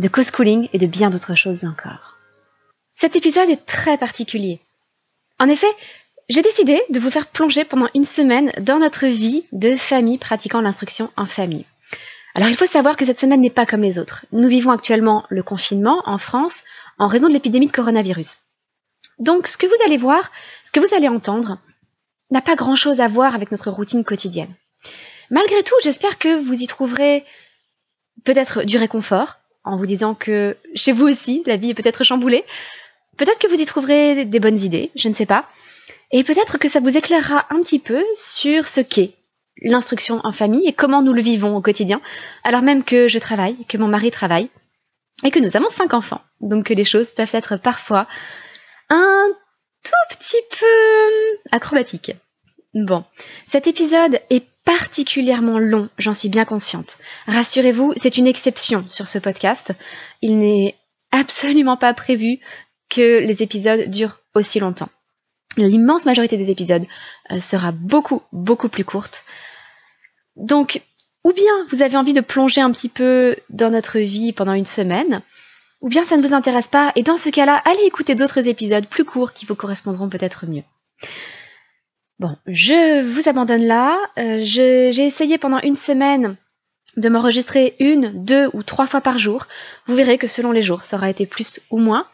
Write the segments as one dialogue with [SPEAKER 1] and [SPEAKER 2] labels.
[SPEAKER 1] de co-schooling et de bien d'autres choses encore. Cet épisode est très particulier. En effet, j'ai décidé de vous faire plonger pendant une semaine dans notre vie de famille pratiquant l'instruction en famille. Alors il faut savoir que cette semaine n'est pas comme les autres. Nous vivons actuellement le confinement en France en raison de l'épidémie de coronavirus. Donc ce que vous allez voir, ce que vous allez entendre, n'a pas grand-chose à voir avec notre routine quotidienne. Malgré tout, j'espère que vous y trouverez peut-être du réconfort, en vous disant que chez vous aussi, la vie est peut-être chamboulée. Peut-être que vous y trouverez des bonnes idées, je ne sais pas. Et peut-être que ça vous éclairera un petit peu sur ce qu'est l'instruction en famille et comment nous le vivons au quotidien, alors même que je travaille, que mon mari travaille, et que nous avons cinq enfants. Donc que les choses peuvent être parfois un tout petit peu acrobatiques. Bon, cet épisode est particulièrement long, j'en suis bien consciente. Rassurez-vous, c'est une exception sur ce podcast. Il n'est absolument pas prévu que les épisodes durent aussi longtemps. L'immense majorité des épisodes euh, sera beaucoup, beaucoup plus courte. Donc, ou bien vous avez envie de plonger un petit peu dans notre vie pendant une semaine, ou bien ça ne vous intéresse pas, et dans ce cas-là, allez écouter d'autres épisodes plus courts qui vous correspondront peut-être mieux. Bon, je vous abandonne là. Euh, j'ai essayé pendant une semaine de m'enregistrer une, deux ou trois fois par jour. Vous verrez que selon les jours, ça aura été plus ou moins.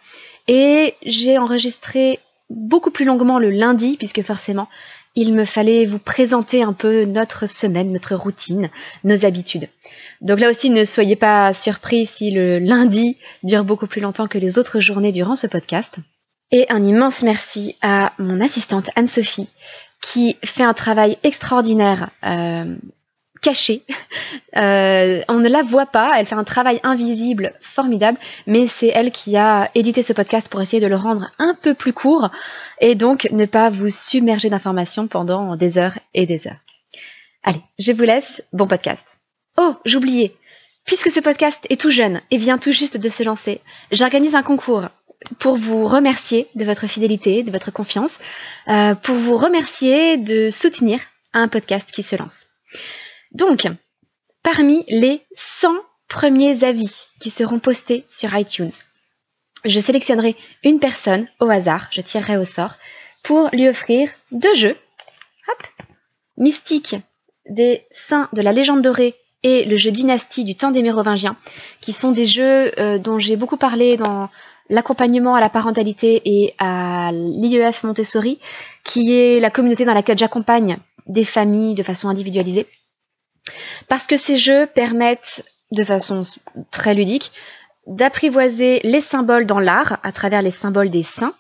[SPEAKER 1] Et j'ai enregistré beaucoup plus longuement le lundi, puisque forcément, il me fallait vous présenter un peu notre semaine, notre routine, nos habitudes. Donc là aussi, ne soyez pas surpris si le lundi dure beaucoup plus longtemps que les autres journées durant ce podcast. Et un immense merci à mon assistante Anne-Sophie qui fait un travail extraordinaire euh, caché. Euh, on ne la voit pas, elle fait un travail invisible formidable, mais c'est elle qui a édité ce podcast pour essayer de le rendre un peu plus court et donc ne pas vous submerger d'informations pendant des heures et des heures. Allez, je vous laisse, bon podcast. Oh, j'oubliais, puisque ce podcast est tout jeune et vient tout juste de se lancer, j'organise un concours pour vous remercier de votre fidélité, de votre confiance, euh, pour vous remercier de soutenir un podcast qui se lance. Donc, parmi les 100 premiers avis qui seront postés sur iTunes, je sélectionnerai une personne au hasard, je tirerai au sort, pour lui offrir deux jeux. Hop Mystique des saints de la légende dorée et le jeu Dynastie du temps des Mérovingiens, qui sont des jeux euh, dont j'ai beaucoup parlé dans l'accompagnement à la parentalité et à l'IEF Montessori, qui est la communauté dans laquelle j'accompagne des familles de façon individualisée. Parce que ces jeux permettent, de façon très ludique, d'apprivoiser les symboles dans l'art à travers les symboles des saints,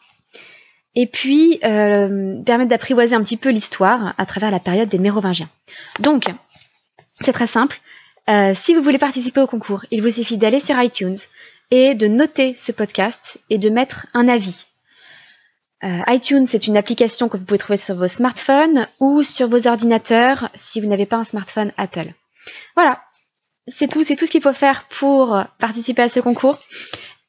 [SPEAKER 1] et puis euh, permettent d'apprivoiser un petit peu l'histoire à travers la période des Mérovingiens. Donc, c'est très simple. Euh, si vous voulez participer au concours, il vous suffit d'aller sur iTunes, et de noter ce podcast et de mettre un avis. Euh, iTunes, c'est une application que vous pouvez trouver sur vos smartphones ou sur vos ordinateurs si vous n'avez pas un smartphone Apple. Voilà, c'est tout, c'est tout ce qu'il faut faire pour participer à ce concours.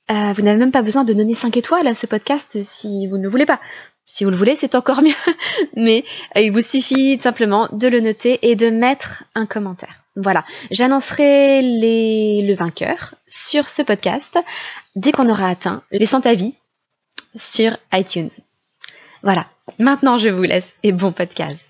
[SPEAKER 1] Euh, vous n'avez même pas besoin de donner 5 étoiles à ce podcast si vous ne le voulez pas. Si vous le voulez, c'est encore mieux. Mais euh, il vous suffit simplement de le noter et de mettre un commentaire. Voilà, j'annoncerai les... le vainqueur sur ce podcast dès qu'on aura atteint les 100 avis sur iTunes. Voilà, maintenant je vous laisse et bon podcast.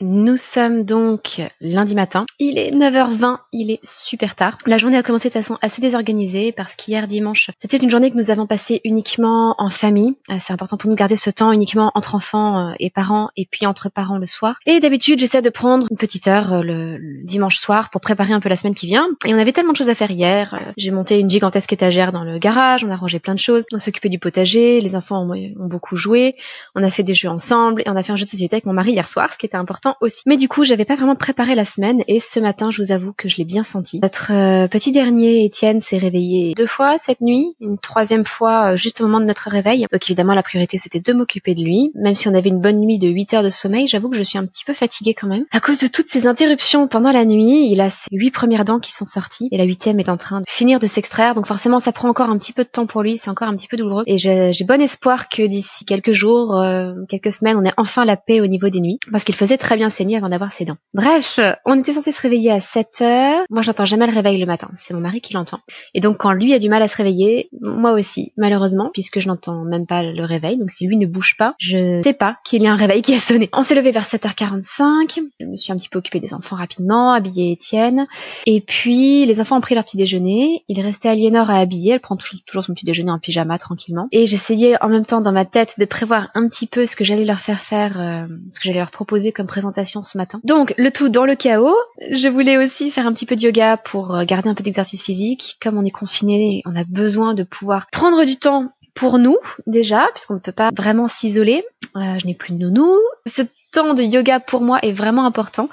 [SPEAKER 1] Nous sommes donc lundi matin. Il est 9h20, il est super tard. La journée a commencé de façon assez désorganisée parce qu'hier dimanche, c'était une journée que nous avons passée uniquement en famille. Euh, c'est important pour nous garder ce temps uniquement entre enfants euh, et parents et puis entre parents le soir. Et d'habitude, j'essaie de prendre une petite heure euh, le, dimanche soir pour préparer un peu la semaine qui vient. Et on avait tellement de choses à faire hier. J'ai monté une gigantesque étagère dans le garage, on a rangé plein de choses, on s'est occupé du potager, les enfants ont, ont beaucoup joué, on a fait des jeux ensemble et on a fait un jeu de société avec mon mari hier soir, ce qui était important aussi. Mais du coup, j'avais pas vraiment préparé la semaine et ce matin, je vous avoue que je l'ai bien senti. Notre euh, petit dernier, Étienne, s'est réveillé deux fois cette nuit, une troisième fois euh, juste au moment de notre réveil. Donc évidemment, la priorité c'était de m'occuper de lui. Même si on avait une bonne nuit de 8 heures de sommeil, j'avoue que je suis un petit peu fatiguée quand même. À cause de toutes ces interruptions pendant la nuit, il a ses huit premières dents qui sont sorties et la huitième est en train de finir de s'extraire. Donc forcément, ça prend encore un petit peu de temps pour lui, c'est encore un petit peu douloureux. Et j'ai bon espoir que d'ici quelques jours, euh, quelques semaines, on ait enfin la paix au niveau des nuits. Parce qu'il faisait très nuits avant d'avoir ses dents. Bref, on était censé se réveiller à 7 heures. Moi, j'entends jamais le réveil le matin. C'est mon mari qui l'entend. Et donc, quand lui a du mal à se réveiller, moi aussi, malheureusement, puisque je n'entends même pas le réveil. Donc, si lui ne bouge pas, je sais pas qu'il y a un réveil qui a sonné. On s'est levé vers 7h45. Je me suis un petit peu occupée des enfants rapidement, habillé Étienne. Et puis, les enfants ont pris leur petit déjeuner. Il restait Aliénor à habiller. Elle prend toujours, toujours son petit déjeuner en pyjama tranquillement. Et j'essayais en même temps dans ma tête de prévoir un petit peu ce que j'allais leur faire faire, euh, ce que j'allais leur proposer comme présentation ce matin. Donc, le tout dans le chaos. Je voulais aussi faire un petit peu de yoga pour euh, garder un peu d'exercice physique. Comme on est confiné, on a besoin de pouvoir prendre du temps pour nous déjà, puisqu'on ne peut pas vraiment s'isoler. Euh, je n'ai plus de nounou. Ce temps de yoga pour moi est vraiment important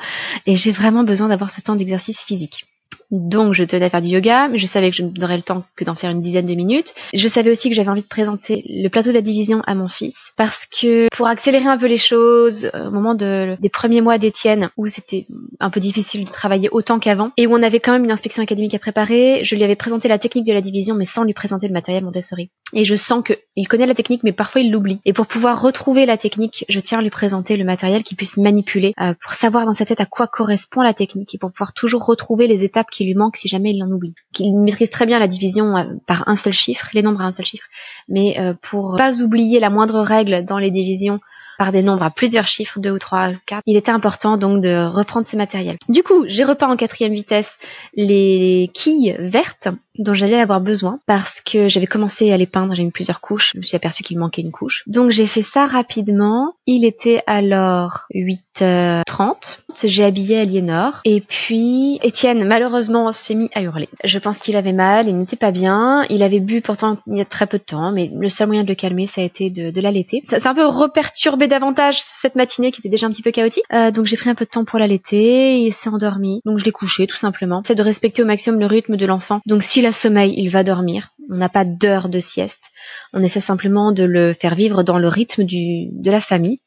[SPEAKER 1] et j'ai vraiment besoin d'avoir ce temps d'exercice physique. Donc je tenais à faire du yoga, mais je savais que je n'aurais le temps que d'en faire une dizaine de minutes. Je savais aussi que j'avais envie de présenter le plateau de la division à mon fils, parce que pour accélérer un peu les choses, euh, au moment de, des premiers mois d'Étienne, où c'était un peu difficile de travailler autant qu'avant, et où on avait quand même une inspection académique à préparer, je lui avais présenté la technique de la division, mais sans lui présenter le matériel Montessori. Et je sens que il connaît la technique, mais parfois il l'oublie. Et pour pouvoir retrouver la technique, je tiens à lui présenter le matériel qu'il puisse manipuler, euh, pour savoir dans sa tête à quoi correspond la technique, et pour pouvoir toujours retrouver les étapes qui lui manque si jamais il en oublie. Il maîtrise très bien la division euh, par un seul chiffre, les nombres à un seul chiffre, mais euh, pour pas oublier la moindre règle dans les divisions par des nombres à plusieurs chiffres, deux ou trois, quatre, il était important donc de reprendre ce matériel. Du coup, j'ai repeint en quatrième vitesse les quilles vertes dont j'allais avoir besoin parce que j'avais commencé à les peindre, j'ai mis plusieurs couches, je me suis aperçu qu'il manquait une couche. Donc j'ai fait ça rapidement. Il était alors 8h30. J'ai habillé Aliénor et puis Étienne malheureusement s'est mis à hurler. Je pense qu'il avait mal, il n'était pas bien. Il avait bu pourtant il y a très peu de temps, mais le seul moyen de le calmer ça a été de, de l'allaiter. Ça s'est un peu reperturbé davantage cette matinée qui était déjà un petit peu chaotique. Euh, donc j'ai pris un peu de temps pour l'allaiter, il s'est endormi. Donc je l'ai couché tout simplement. C'est de respecter au maximum le rythme de l'enfant. Donc s'il a sommeil, il va dormir. On n'a pas d'heure de sieste. On essaie simplement de le faire vivre dans le rythme du, de la famille.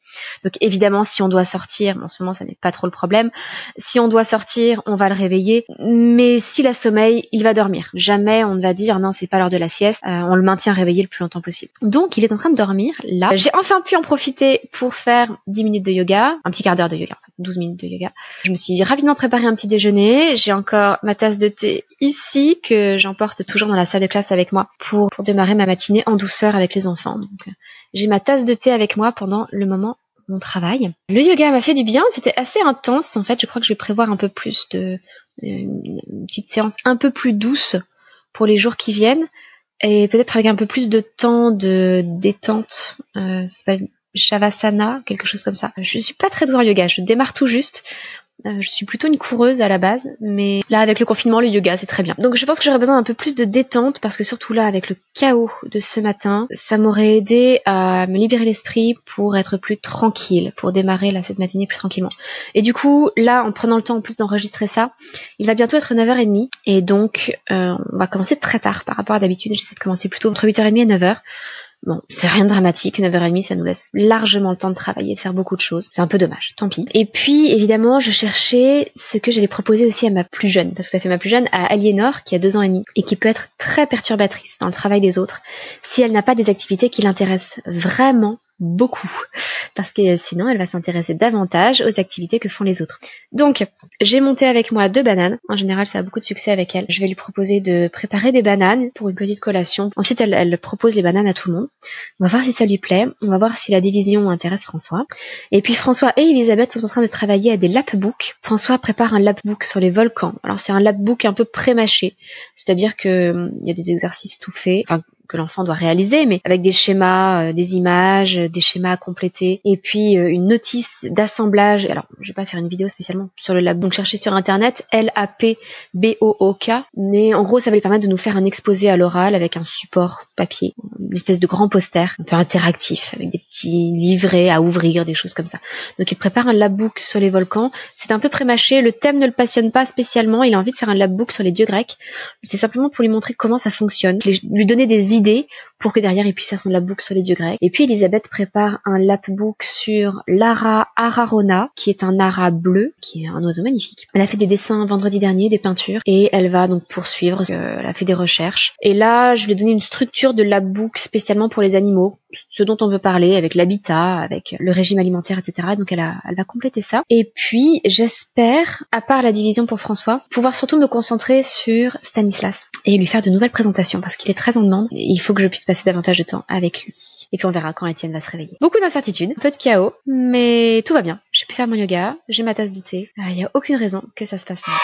[SPEAKER 1] Donc évidemment, si on doit sortir, en ce moment ça n'est pas trop le problème. Si on doit sortir, on va le réveiller. Mais s'il a sommeil, il va dormir. Jamais on ne va dire non, c'est pas l'heure de la sieste. Euh, on le maintient réveillé le plus longtemps possible. Donc il est en train de dormir là. J'ai enfin pu en profiter pour faire 10 minutes de yoga, un petit quart d'heure de yoga, 12 minutes de yoga. Je me suis rapidement préparé un petit déjeuner. J'ai encore ma tasse de thé ici que j'emporte toujours dans la salle de classe avec moi pour, pour démarrer ma matinée en douceur avec les enfants. Donc, euh, j'ai ma tasse de thé avec moi pendant le moment mon travail. Le yoga m'a fait du bien, c'était assez intense en fait, je crois que je vais prévoir un peu plus de une petite séance un peu plus douce pour les jours qui viennent et peut-être avec un peu plus de temps de détente. Euh, Shavasana, quelque chose comme ça. Je suis pas très douée en yoga, je démarre tout juste. Euh, je suis plutôt une coureuse à la base, mais là avec le confinement, le yoga c'est très bien. Donc je pense que j'aurais besoin d'un peu plus de détente parce que surtout là avec le chaos de ce matin, ça m'aurait aidé à me libérer l'esprit pour être plus tranquille, pour démarrer là cette matinée plus tranquillement. Et du coup là en prenant le temps en plus d'enregistrer ça, il va bientôt être 9h30 et donc euh, on va commencer très tard par rapport à d'habitude. J'essaie de commencer plutôt entre 8h30 et 9h. Bon, c'est rien de dramatique, 9h30, ça nous laisse largement le temps de travailler, de faire beaucoup de choses. C'est un peu dommage, tant pis. Et puis, évidemment, je cherchais ce que j'allais proposer aussi à ma plus jeune, parce que ça fait ma plus jeune, à Aliénor, qui a deux ans et demi, et qui peut être très perturbatrice dans le travail des autres, si elle n'a pas des activités qui l'intéressent vraiment beaucoup parce que sinon elle va s'intéresser davantage aux activités que font les autres. Donc j'ai monté avec moi deux bananes. En général ça a beaucoup de succès avec elle. Je vais lui proposer de préparer des bananes pour une petite collation. Ensuite elle, propose les bananes à tout le monde. On va voir si ça lui plaît. On va voir si la division intéresse François. Et puis François et Elisabeth sont en train de travailler à des lapbooks. François prépare un lapbook sur les volcans. Alors c'est un lapbook un peu pré-mâché. C'est-à-dire que hum, il y a des exercices tout faits. Que l'enfant doit réaliser, mais avec des schémas, euh, des images, des schémas à compléter, et puis euh, une notice d'assemblage. Alors, je vais pas faire une vidéo spécialement sur le lab, donc cherchez sur internet L-A-P-B-O-O-K, mais en gros, ça va lui permettre de nous faire un exposé à l'oral avec un support papier, une espèce de grand poster un peu interactif, avec des petits livrets à ouvrir, des choses comme ça. Donc, il prépare un labbook sur les volcans. C'est un peu prémâché, le thème ne le passionne pas spécialement, il a envie de faire un labbook sur les dieux grecs. C'est simplement pour lui montrer comment ça fonctionne, lui donner des idées idées pour que derrière il puisse faire son lapbook sur les dieux grecs. Et puis Elisabeth prépare un lapbook sur l'ara ararona, qui est un ara bleu, qui est un oiseau magnifique. Elle a fait des dessins vendredi dernier, des peintures, et elle va donc poursuivre. Euh, elle a fait des recherches. Et là, je lui ai donné une structure de lapbook spécialement pour les animaux, ce dont on veut parler, avec l'habitat, avec le régime alimentaire, etc. Donc elle, a, elle va compléter ça. Et puis j'espère, à part la division pour François, pouvoir surtout me concentrer sur Stanislas et lui faire de nouvelles présentations parce qu'il est très en demande. Il faut que je puisse passer davantage de temps avec lui. Et puis on verra quand Étienne va se réveiller. Beaucoup d'incertitudes, un peu de chaos, mais tout va bien. J'ai pu faire mon yoga, j'ai ma tasse de thé. Il n'y a aucune raison que ça se passe mal.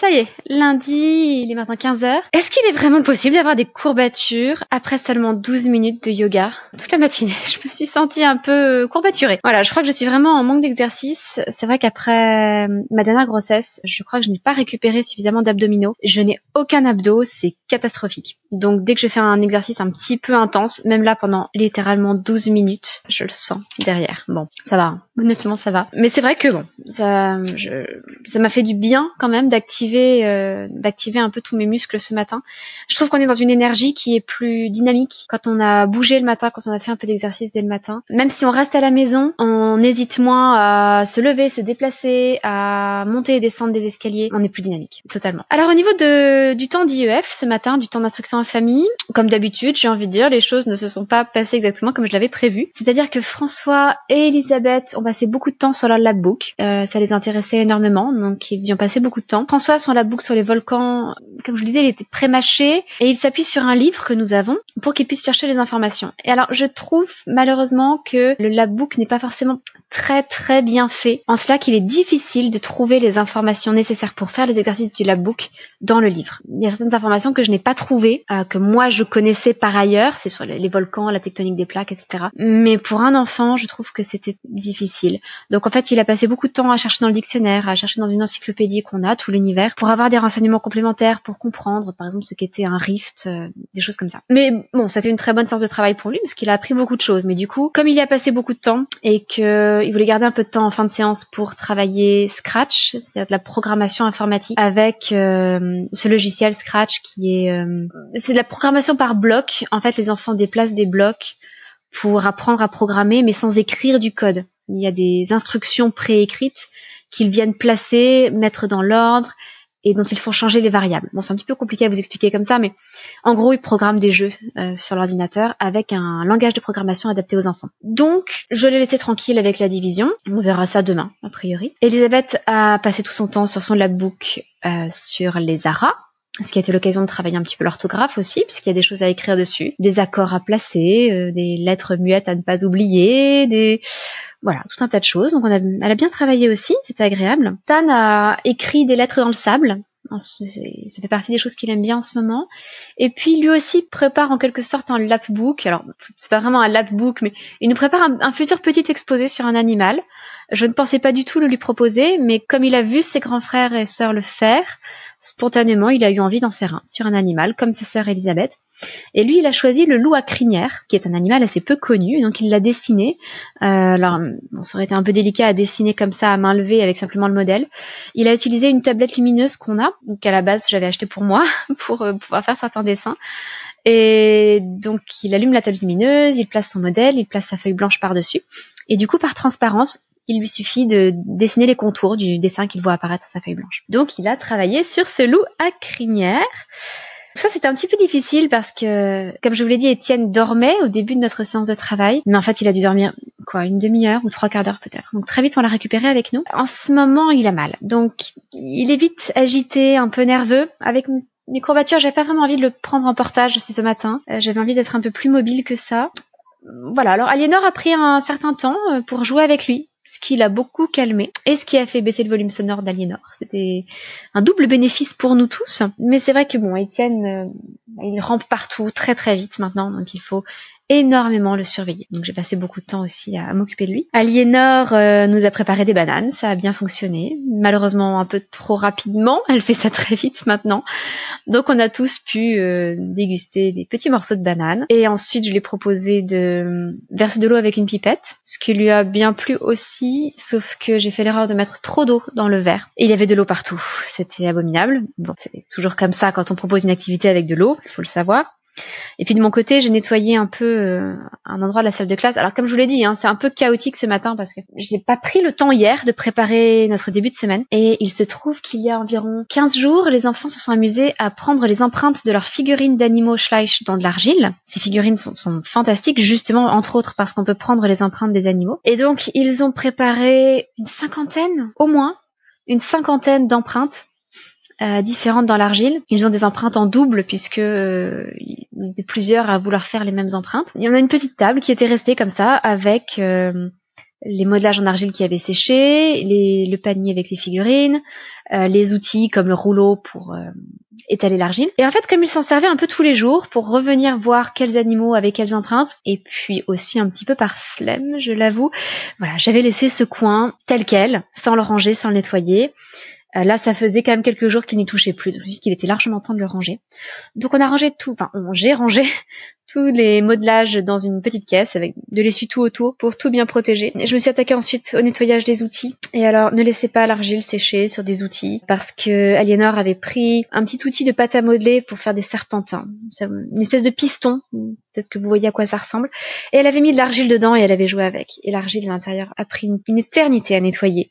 [SPEAKER 1] Ça y est, lundi, il est maintenant 15h. Est-ce qu'il est vraiment possible d'avoir des courbatures après seulement 12 minutes de yoga Toute la matinée, je me suis sentie un peu courbaturée. Voilà, je crois que je suis vraiment en manque d'exercice. C'est vrai qu'après ma dernière grossesse, je crois que je n'ai pas récupéré suffisamment d'abdominaux. Je n'ai aucun abdos, c'est catastrophique. Donc dès que je fais un exercice un petit peu intense, même là pendant littéralement 12 minutes, je le sens derrière. Bon, ça va, hein. honnêtement ça va. Mais c'est vrai que bon, ça m'a fait du bien quand même d'activer euh, d'activer un peu tous mes muscles ce matin. Je trouve qu'on est dans une énergie qui est plus dynamique quand on a bougé le matin, quand on a fait un peu d'exercice dès le matin. Même si on reste à la maison, on hésite moins à se lever, se déplacer, à monter et descendre des escaliers. On est plus dynamique, totalement. Alors au niveau du temps d'IEF ce matin, du temps d'instruction en famille, comme d'habitude, j'ai envie de dire, les choses ne se sont pas passées exactement comme je l'avais prévu. C'est-à-dire que François et Elisabeth ont passé beaucoup de temps sur leur labbook. Euh, ça les intéressait énormément, donc ils y ont passé beaucoup de temps. François son labbook sur les volcans, comme je le disais, il était prémâché et il s'appuie sur un livre que nous avons pour qu'il puisse chercher les informations. Et alors, je trouve malheureusement que le labbook n'est pas forcément très très bien fait, en cela qu'il est difficile de trouver les informations nécessaires pour faire les exercices du labbook dans le livre. Il y a certaines informations que je n'ai pas trouvées, euh, que moi je connaissais par ailleurs, c'est sur les volcans, la tectonique des plaques, etc. Mais pour un enfant, je trouve que c'était difficile. Donc en fait, il a passé beaucoup de temps à chercher dans le dictionnaire, à chercher dans une encyclopédie qu'on a, tout l'univers, pour avoir des renseignements complémentaires, pour comprendre, par exemple, ce qu'était un rift, euh, des choses comme ça. Mais bon, c'était une très bonne séance de travail pour lui, parce qu'il a appris beaucoup de choses. Mais du coup, comme il y a passé beaucoup de temps et qu'il voulait garder un peu de temps en fin de séance pour travailler Scratch, c'est-à-dire de la programmation informatique, avec euh, ce logiciel Scratch qui est... Euh, c'est de la programmation par bloc. En fait, les enfants déplacent des blocs pour apprendre à programmer, mais sans écrire du code. Il y a des instructions préécrites qu'ils viennent placer, mettre dans l'ordre et dont ils font changer les variables. Bon, c'est un petit peu compliqué à vous expliquer comme ça, mais en gros, ils programment des jeux euh, sur l'ordinateur avec un langage de programmation adapté aux enfants. Donc, je l'ai laissé tranquille avec la division. On verra ça demain, a priori. Elisabeth a passé tout son temps sur son labbook euh, sur les ARA, ce qui a été l'occasion de travailler un petit peu l'orthographe aussi, puisqu'il y a des choses à écrire dessus, des accords à placer, euh, des lettres muettes à ne pas oublier, des voilà, tout un tas de choses. Donc on a, elle a bien travaillé aussi, c'était agréable. Tan a écrit des lettres dans le sable. Ça fait partie des choses qu'il aime bien en ce moment. Et puis lui aussi prépare en quelque sorte un lapbook. Alors c'est pas vraiment un lapbook, mais il nous prépare un, un, futur petit exposé sur un animal. Je ne pensais pas du tout le lui proposer, mais comme il a vu ses grands frères et sœurs le faire, spontanément il a eu envie d'en faire un sur un animal, comme sa sœur Elisabeth. Et lui, il a choisi le loup à crinière, qui est un animal assez peu connu, donc il l'a dessiné. Euh, alors, bon, ça aurait été un peu délicat à dessiner comme ça à main levée avec simplement le modèle. Il a utilisé une tablette lumineuse qu'on a, qu'à la base j'avais acheté pour moi, pour euh, pouvoir faire certains dessins. Et donc, il allume la tablette lumineuse, il place son modèle, il place sa feuille blanche par-dessus. Et du coup, par transparence, il lui suffit de dessiner les contours du dessin qu'il voit apparaître sur sa feuille blanche. Donc, il a travaillé sur ce loup à crinière. Ça, c'était un petit peu difficile parce que, comme je vous l'ai dit, Étienne dormait au début de notre séance de travail. Mais en fait, il a dû dormir, quoi, une demi-heure ou trois quarts d'heure peut-être. Donc très vite, on l'a récupéré avec nous. En ce moment, il a mal. Donc, il est vite agité, un peu nerveux. Avec mes courbatures, j'avais pas vraiment envie de le prendre en portage ce matin. Euh, j'avais envie d'être un peu plus mobile que ça voilà, alors Aliénor a pris un certain temps euh, pour jouer avec lui. Ce qui l'a beaucoup calmé et ce qui a fait baisser le volume sonore d'Aliénor. C'était un double bénéfice pour nous tous. Mais c'est vrai que bon, Étienne, euh, il rampe partout très très vite maintenant, donc il faut énormément le surveiller. Donc j'ai passé beaucoup de temps aussi à, m'occuper de lui. Aliénor euh, nous a préparé des bananes, ça a bien fonctionné. Malheureusement un peu trop rapidement, elle fait ça très vite maintenant. Donc on a tous pu euh, déguster des petits morceaux de bananes. Et ensuite je lui ai proposé de verser de l'eau avec une pipette, ce qui lui a bien plu aussi, sauf que j'ai fait l'erreur de mettre trop d'eau dans le verre. Et il y avait de l'eau partout. C'était abominable. Bon, c'est toujours comme ça quand on propose une activité avec de l'eau, il faut le savoir. Et puis de mon côté, j'ai nettoyé un peu euh, un endroit de la salle de classe. Alors comme je vous l'ai dit, hein, c'est un peu chaotique ce matin parce que j'ai pas pris le temps hier de préparer notre début de semaine. Et il se trouve qu'il y a environ 15 jours, les enfants se sont amusés à prendre les empreintes de leurs figurines d'animaux Schleich dans de l'argile. Ces figurines sont, sont fantastiques, justement entre autres parce qu'on peut prendre les empreintes des animaux. Et donc ils ont préparé une cinquantaine, au moins, une cinquantaine d'empreintes euh, différentes dans l'argile. Ils ont des empreintes en double puisque euh, y plusieurs à vouloir faire les mêmes empreintes. Il y en a une petite table qui était restée comme ça avec euh, les modelages en argile qui avaient séché, les, le panier avec les figurines, les outils comme le rouleau pour étaler l'argile. Et en fait, comme ils s'en servaient un peu tous les jours pour revenir voir quels animaux avaient quelles empreintes, et puis aussi un petit peu par flemme, je l'avoue, voilà, j'avais laissé ce coin tel quel, sans le ranger, sans le nettoyer. Euh, là, ça faisait quand même quelques jours qu'il n'y touchait plus, donc qu'il était largement temps de le ranger. Donc on a rangé tout, enfin j'ai rangé tous les modelages dans une petite caisse avec de l'essuie tout autour pour tout bien protéger. je me suis attaquée ensuite au nettoyage des outils. Et alors, ne laissez pas l'argile sécher sur des outils parce que Aliénor avait pris un petit outil de pâte à modeler pour faire des serpentins. Une espèce de piston. Peut-être que vous voyez à quoi ça ressemble. Et elle avait mis de l'argile dedans et elle avait joué avec. Et l'argile à l'intérieur a pris une, éternité à nettoyer.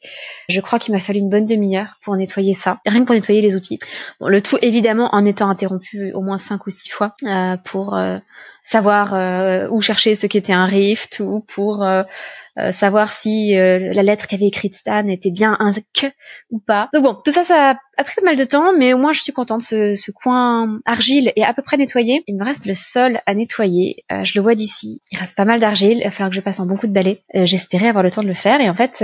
[SPEAKER 1] Je crois qu'il m'a fallu une bonne demi-heure nettoyer ça. Rien que pour nettoyer les outils. Le tout évidemment en étant interrompu au moins cinq ou six fois euh, pour euh, savoir euh, où chercher ce qui était un rift ou pour euh, euh, savoir si la lettre qu'avait écrite Stan était bien un que ou pas. Donc bon, tout ça, ça a pris pas mal de temps, mais au moins je suis contente. Ce, ce coin argile est à peu près nettoyé. Il me reste le sol à nettoyer. je le vois d'ici. Il reste pas mal d'argile. Il va falloir que je passe un bon coup de balai. J'espérais avoir le temps de le faire et en fait,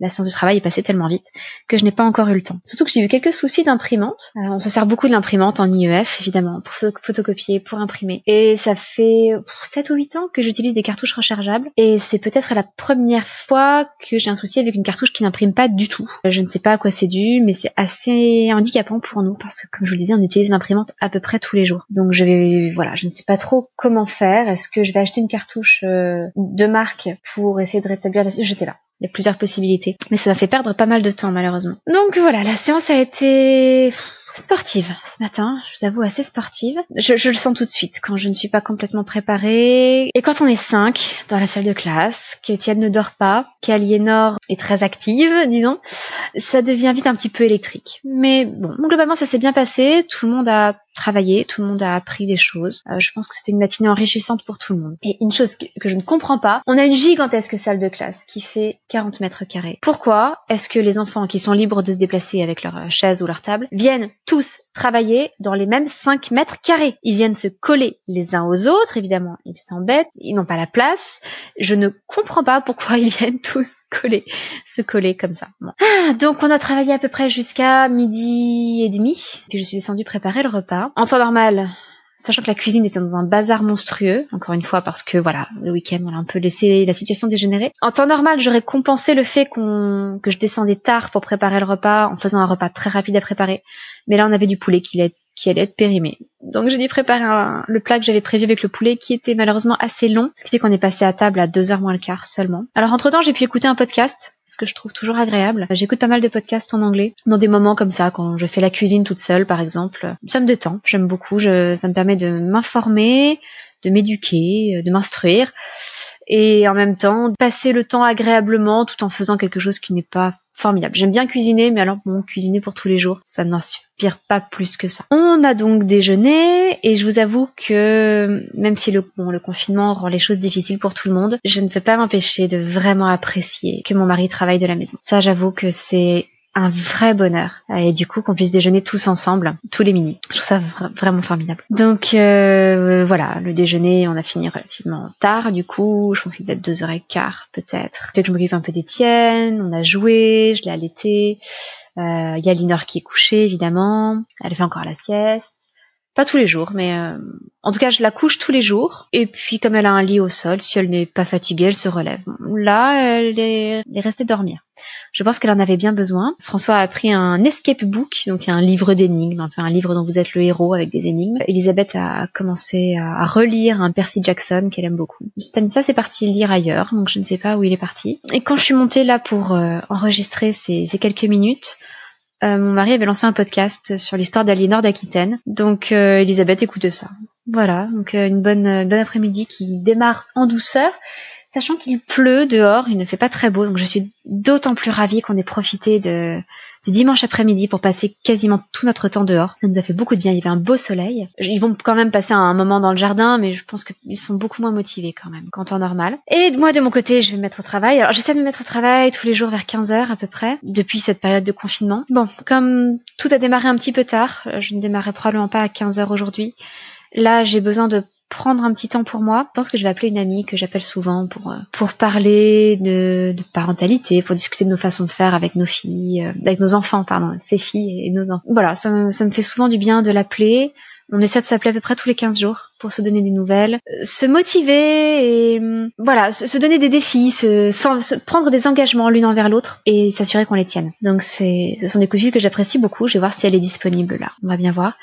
[SPEAKER 1] la science du travail est passée tellement vite que je n'ai pas encore eu le temps. Surtout que j'ai eu quelques soucis d'imprimante. on se sert beaucoup de l'imprimante en IEF, évidemment, pour photocopier, pour imprimer. Et ça fait 7 ou 8 ans que j'utilise des cartouches rechargeables. Et c'est peut-être la première fois que j'ai un souci avec une cartouche qui n'imprime pas du tout. Je ne sais pas à quoi c'est dû, mais c'est assez handicapant pour nous parce que, comme je vous le disais, on utilise l'imprimante à peu près tous les jours. Donc je vais, voilà, je ne sais pas trop comment faire. Est-ce que je vais acheter une cartouche euh, de marque pour essayer de rétablir la... J'étais là. Il y a plusieurs possibilités. Mais ça m'a fait perdre pas mal de temps, malheureusement. Donc voilà, la séance a été sportive ce matin, je vous avoue assez sportive. Je, je, le sens tout de suite quand je ne suis pas complètement préparée. Et quand on est cinq dans la salle de classe, qu'Étienne ne dort pas, qu'Aliénor est très active, disons, ça devient vite un petit peu électrique. Mais bon, globalement ça s'est bien passé, tout le monde a travaillé, tout le monde a appris des choses. Euh, je pense que c'était une matinée enrichissante pour tout le monde. Et une chose que, je ne comprends pas, on a une gigantesque salle de classe qui fait 40 mètres carrés. Pourquoi est-ce que les enfants qui sont libres de se déplacer avec leur chaise ou leur table viennent tous travailler dans les mêmes 5 mètres carrés? Ils viennent se coller les uns aux autres, évidemment. Ils s'embêtent, ils n'ont pas la place. Je ne comprends pas pourquoi ils viennent tous coller, se coller comme ça. Ah, donc on a travaillé à peu près jusqu'à midi et demi. Puis je suis descendue préparer le repas. En temps normal, sachant que la cuisine était dans un bazar monstrueux, encore une fois parce que voilà, le week-end on a un peu laissé la situation dégénérer. En temps normal, j'aurais compensé le fait que je descendais tard pour préparer le repas en faisant un repas très rapide à préparer. Mais là, on avait du poulet qui allait, qui allait être périmé. Donc j'ai dû préparer le plat que j'avais prévu avec le poulet qui était malheureusement assez long, ce qui fait qu'on est passé à table à 2h moins le quart seulement. Alors entre-temps, j'ai pu écouter un podcast ce que je trouve toujours agréable. J'écoute pas mal de podcasts en anglais, dans des moments comme ça, quand je fais la cuisine toute seule, par exemple. Ça me détend, j'aime beaucoup, je, ça me permet de m'informer, de m'éduquer, de m'instruire, et en même temps, passer le temps agréablement tout en faisant quelque chose qui n'est pas formidable. J'aime bien cuisiner, mais alors bon, cuisiner pour tous les jours, ça ne m'inspire pas plus que ça. On a donc déjeuné et je vous avoue que même si le confinement rend les choses difficiles pour tout le monde, je ne peux pas m'empêcher de vraiment apprécier que mon mari travaille de la maison. Ça, j'avoue que c'est un vrai bonheur. Et du coup, qu'on puisse déjeuner tous ensemble, tous les midis. Je trouve ça vraiment formidable. Donc euh, voilà, le déjeuner, on a fini relativement tard. Du coup, je pense qu'il devait être deux heures et quart peut-être. Fait que je m'occupe un peu d'Étienne. On a joué, je l'ai allaité. Euh, il y a Linor qui est couchée évidemment. Elle fait encore la sieste. Pas tous les jours, mais euh, en tout cas, je la couche tous les jours. Et puis, comme elle a un lit au sol, si elle n'est pas fatiguée, elle se relève. Là, elle est, restée dormir. Je pense qu'elle en avait bien besoin. François a pris un escape book, donc un livre d'énigmes, enfin un livre dont vous êtes le héros avec des énigmes. Elisabeth a commencé à relire un Percy Jackson qu'elle aime beaucoup. Stanislas est parti lire ailleurs, donc je ne sais pas où il est parti. Et quand je suis montée là pour euh, enregistrer ces quelques minutes, euh, mon mari avait lancé un podcast sur l'histoire d'Aliénor d'Aquitaine. Donc euh, Elisabeth écoute ça. Voilà, donc euh, une bonne, bonne après-midi qui démarre en douceur, sachant qu'il pleut dehors, il ne fait pas très beau, donc je suis d'autant plus ravie qu'on ait profité de, du dimanche après-midi pour passer quasiment tout notre temps dehors. Ça nous a fait beaucoup de bien. Il y avait un beau soleil. Ils vont quand même passer un moment dans le jardin, mais je pense qu'ils sont beaucoup moins motivés quand même qu'en temps normal. Et moi, de mon côté, je vais me mettre au travail. Alors, j'essaie de me mettre au travail tous les jours vers 15 heures à peu près, depuis cette période de confinement. Bon, comme tout a démarré un petit peu tard, je ne démarrais probablement pas à 15 heures aujourd'hui. Là, j'ai besoin de prendre un petit temps pour moi. Je pense que je vais appeler une amie que j'appelle souvent pour euh, pour parler de, de, parentalité, pour discuter de nos façons de faire avec nos filles, euh, avec nos enfants, pardon, ses filles et nos enfants. Voilà, ça me, ça me fait souvent du bien de l'appeler. On essaie de s'appeler à peu près tous les 15 jours pour se donner des nouvelles, euh, se motiver et hum, voilà, se, donner des défis, se, prendre des engagements l'une envers l'autre et s'assurer qu'on les tienne. Donc c'est, ce sont des coups de fil que j'apprécie beaucoup. Je vais voir si elle est disponible là. On va bien voir.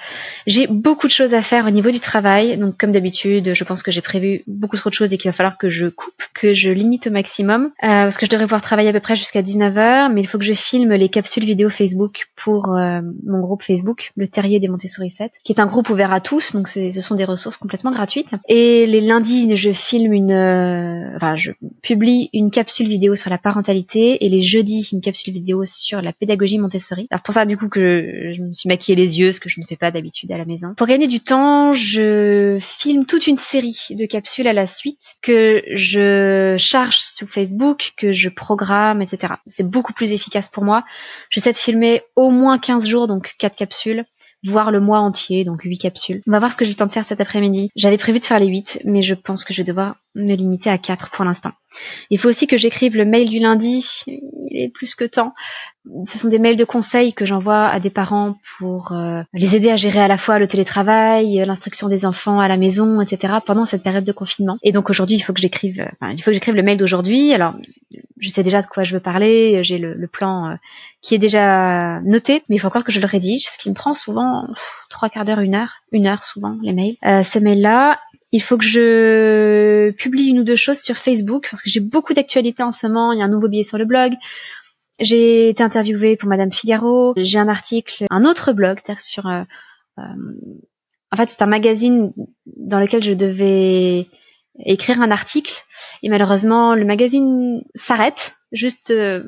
[SPEAKER 1] J'ai beaucoup de choses à faire au niveau du travail. Donc comme d'habitude, je pense que j'ai prévu beaucoup trop de choses et qu'il va falloir que je coupe, que je limite au maximum euh, parce que je devrais pouvoir travailler à peu près jusqu'à 19h, mais il faut que je filme les capsules vidéo Facebook pour euh, mon groupe Facebook, le Terrier des Montessori 7, qui est un groupe ouvert à tous. Donc ce sont des ressources complètement gratuite. Et les lundis, je filme une, euh, enfin, je publie une capsule vidéo sur la parentalité et les jeudis, une capsule vidéo sur la pédagogie Montessori. Alors pour ça, du coup, que je me suis maquillé les yeux, ce que je ne fais pas d'habitude à la maison. Pour gagner du temps, je filme toute une série de capsules à la suite que je charge sous Facebook, que je programme, etc. C'est beaucoup plus efficace pour moi. J'essaie de filmer au moins 15 jours, donc 4 capsules voir le mois entier, donc 8 capsules. On va voir ce que j'ai le temps de faire cet après-midi. J'avais prévu de faire les 8, mais je pense que je vais devoir me limiter à 4 pour l'instant. Il faut aussi que j'écrive le mail du lundi, il est plus que temps. Ce sont des mails de conseils que j'envoie à des parents pour euh, les aider à gérer à la fois le télétravail, l'instruction des enfants à la maison, etc. pendant cette période de confinement. Et donc aujourd'hui, il faut que j'écrive, enfin, il faut que j'écrive le mail d'aujourd'hui. Alors, je sais déjà de quoi je veux parler, j'ai le, plan euh, qui est déjà noté, mais il faut encore que je le rédige, ce qui me prend souvent trois quarts d'heure, une heure, une heure souvent les mails. Euh, ces mails-là, il faut que je publie une ou deux choses sur Facebook parce que j'ai beaucoup d'actualités en ce moment. Il y a un nouveau billet sur le blog. J'ai été interviewée pour Madame Figaro. J'ai un article, un autre blog sur. Euh, euh, en fait, c'est un magazine dans lequel je devais écrire un article et malheureusement le magazine s'arrête juste euh,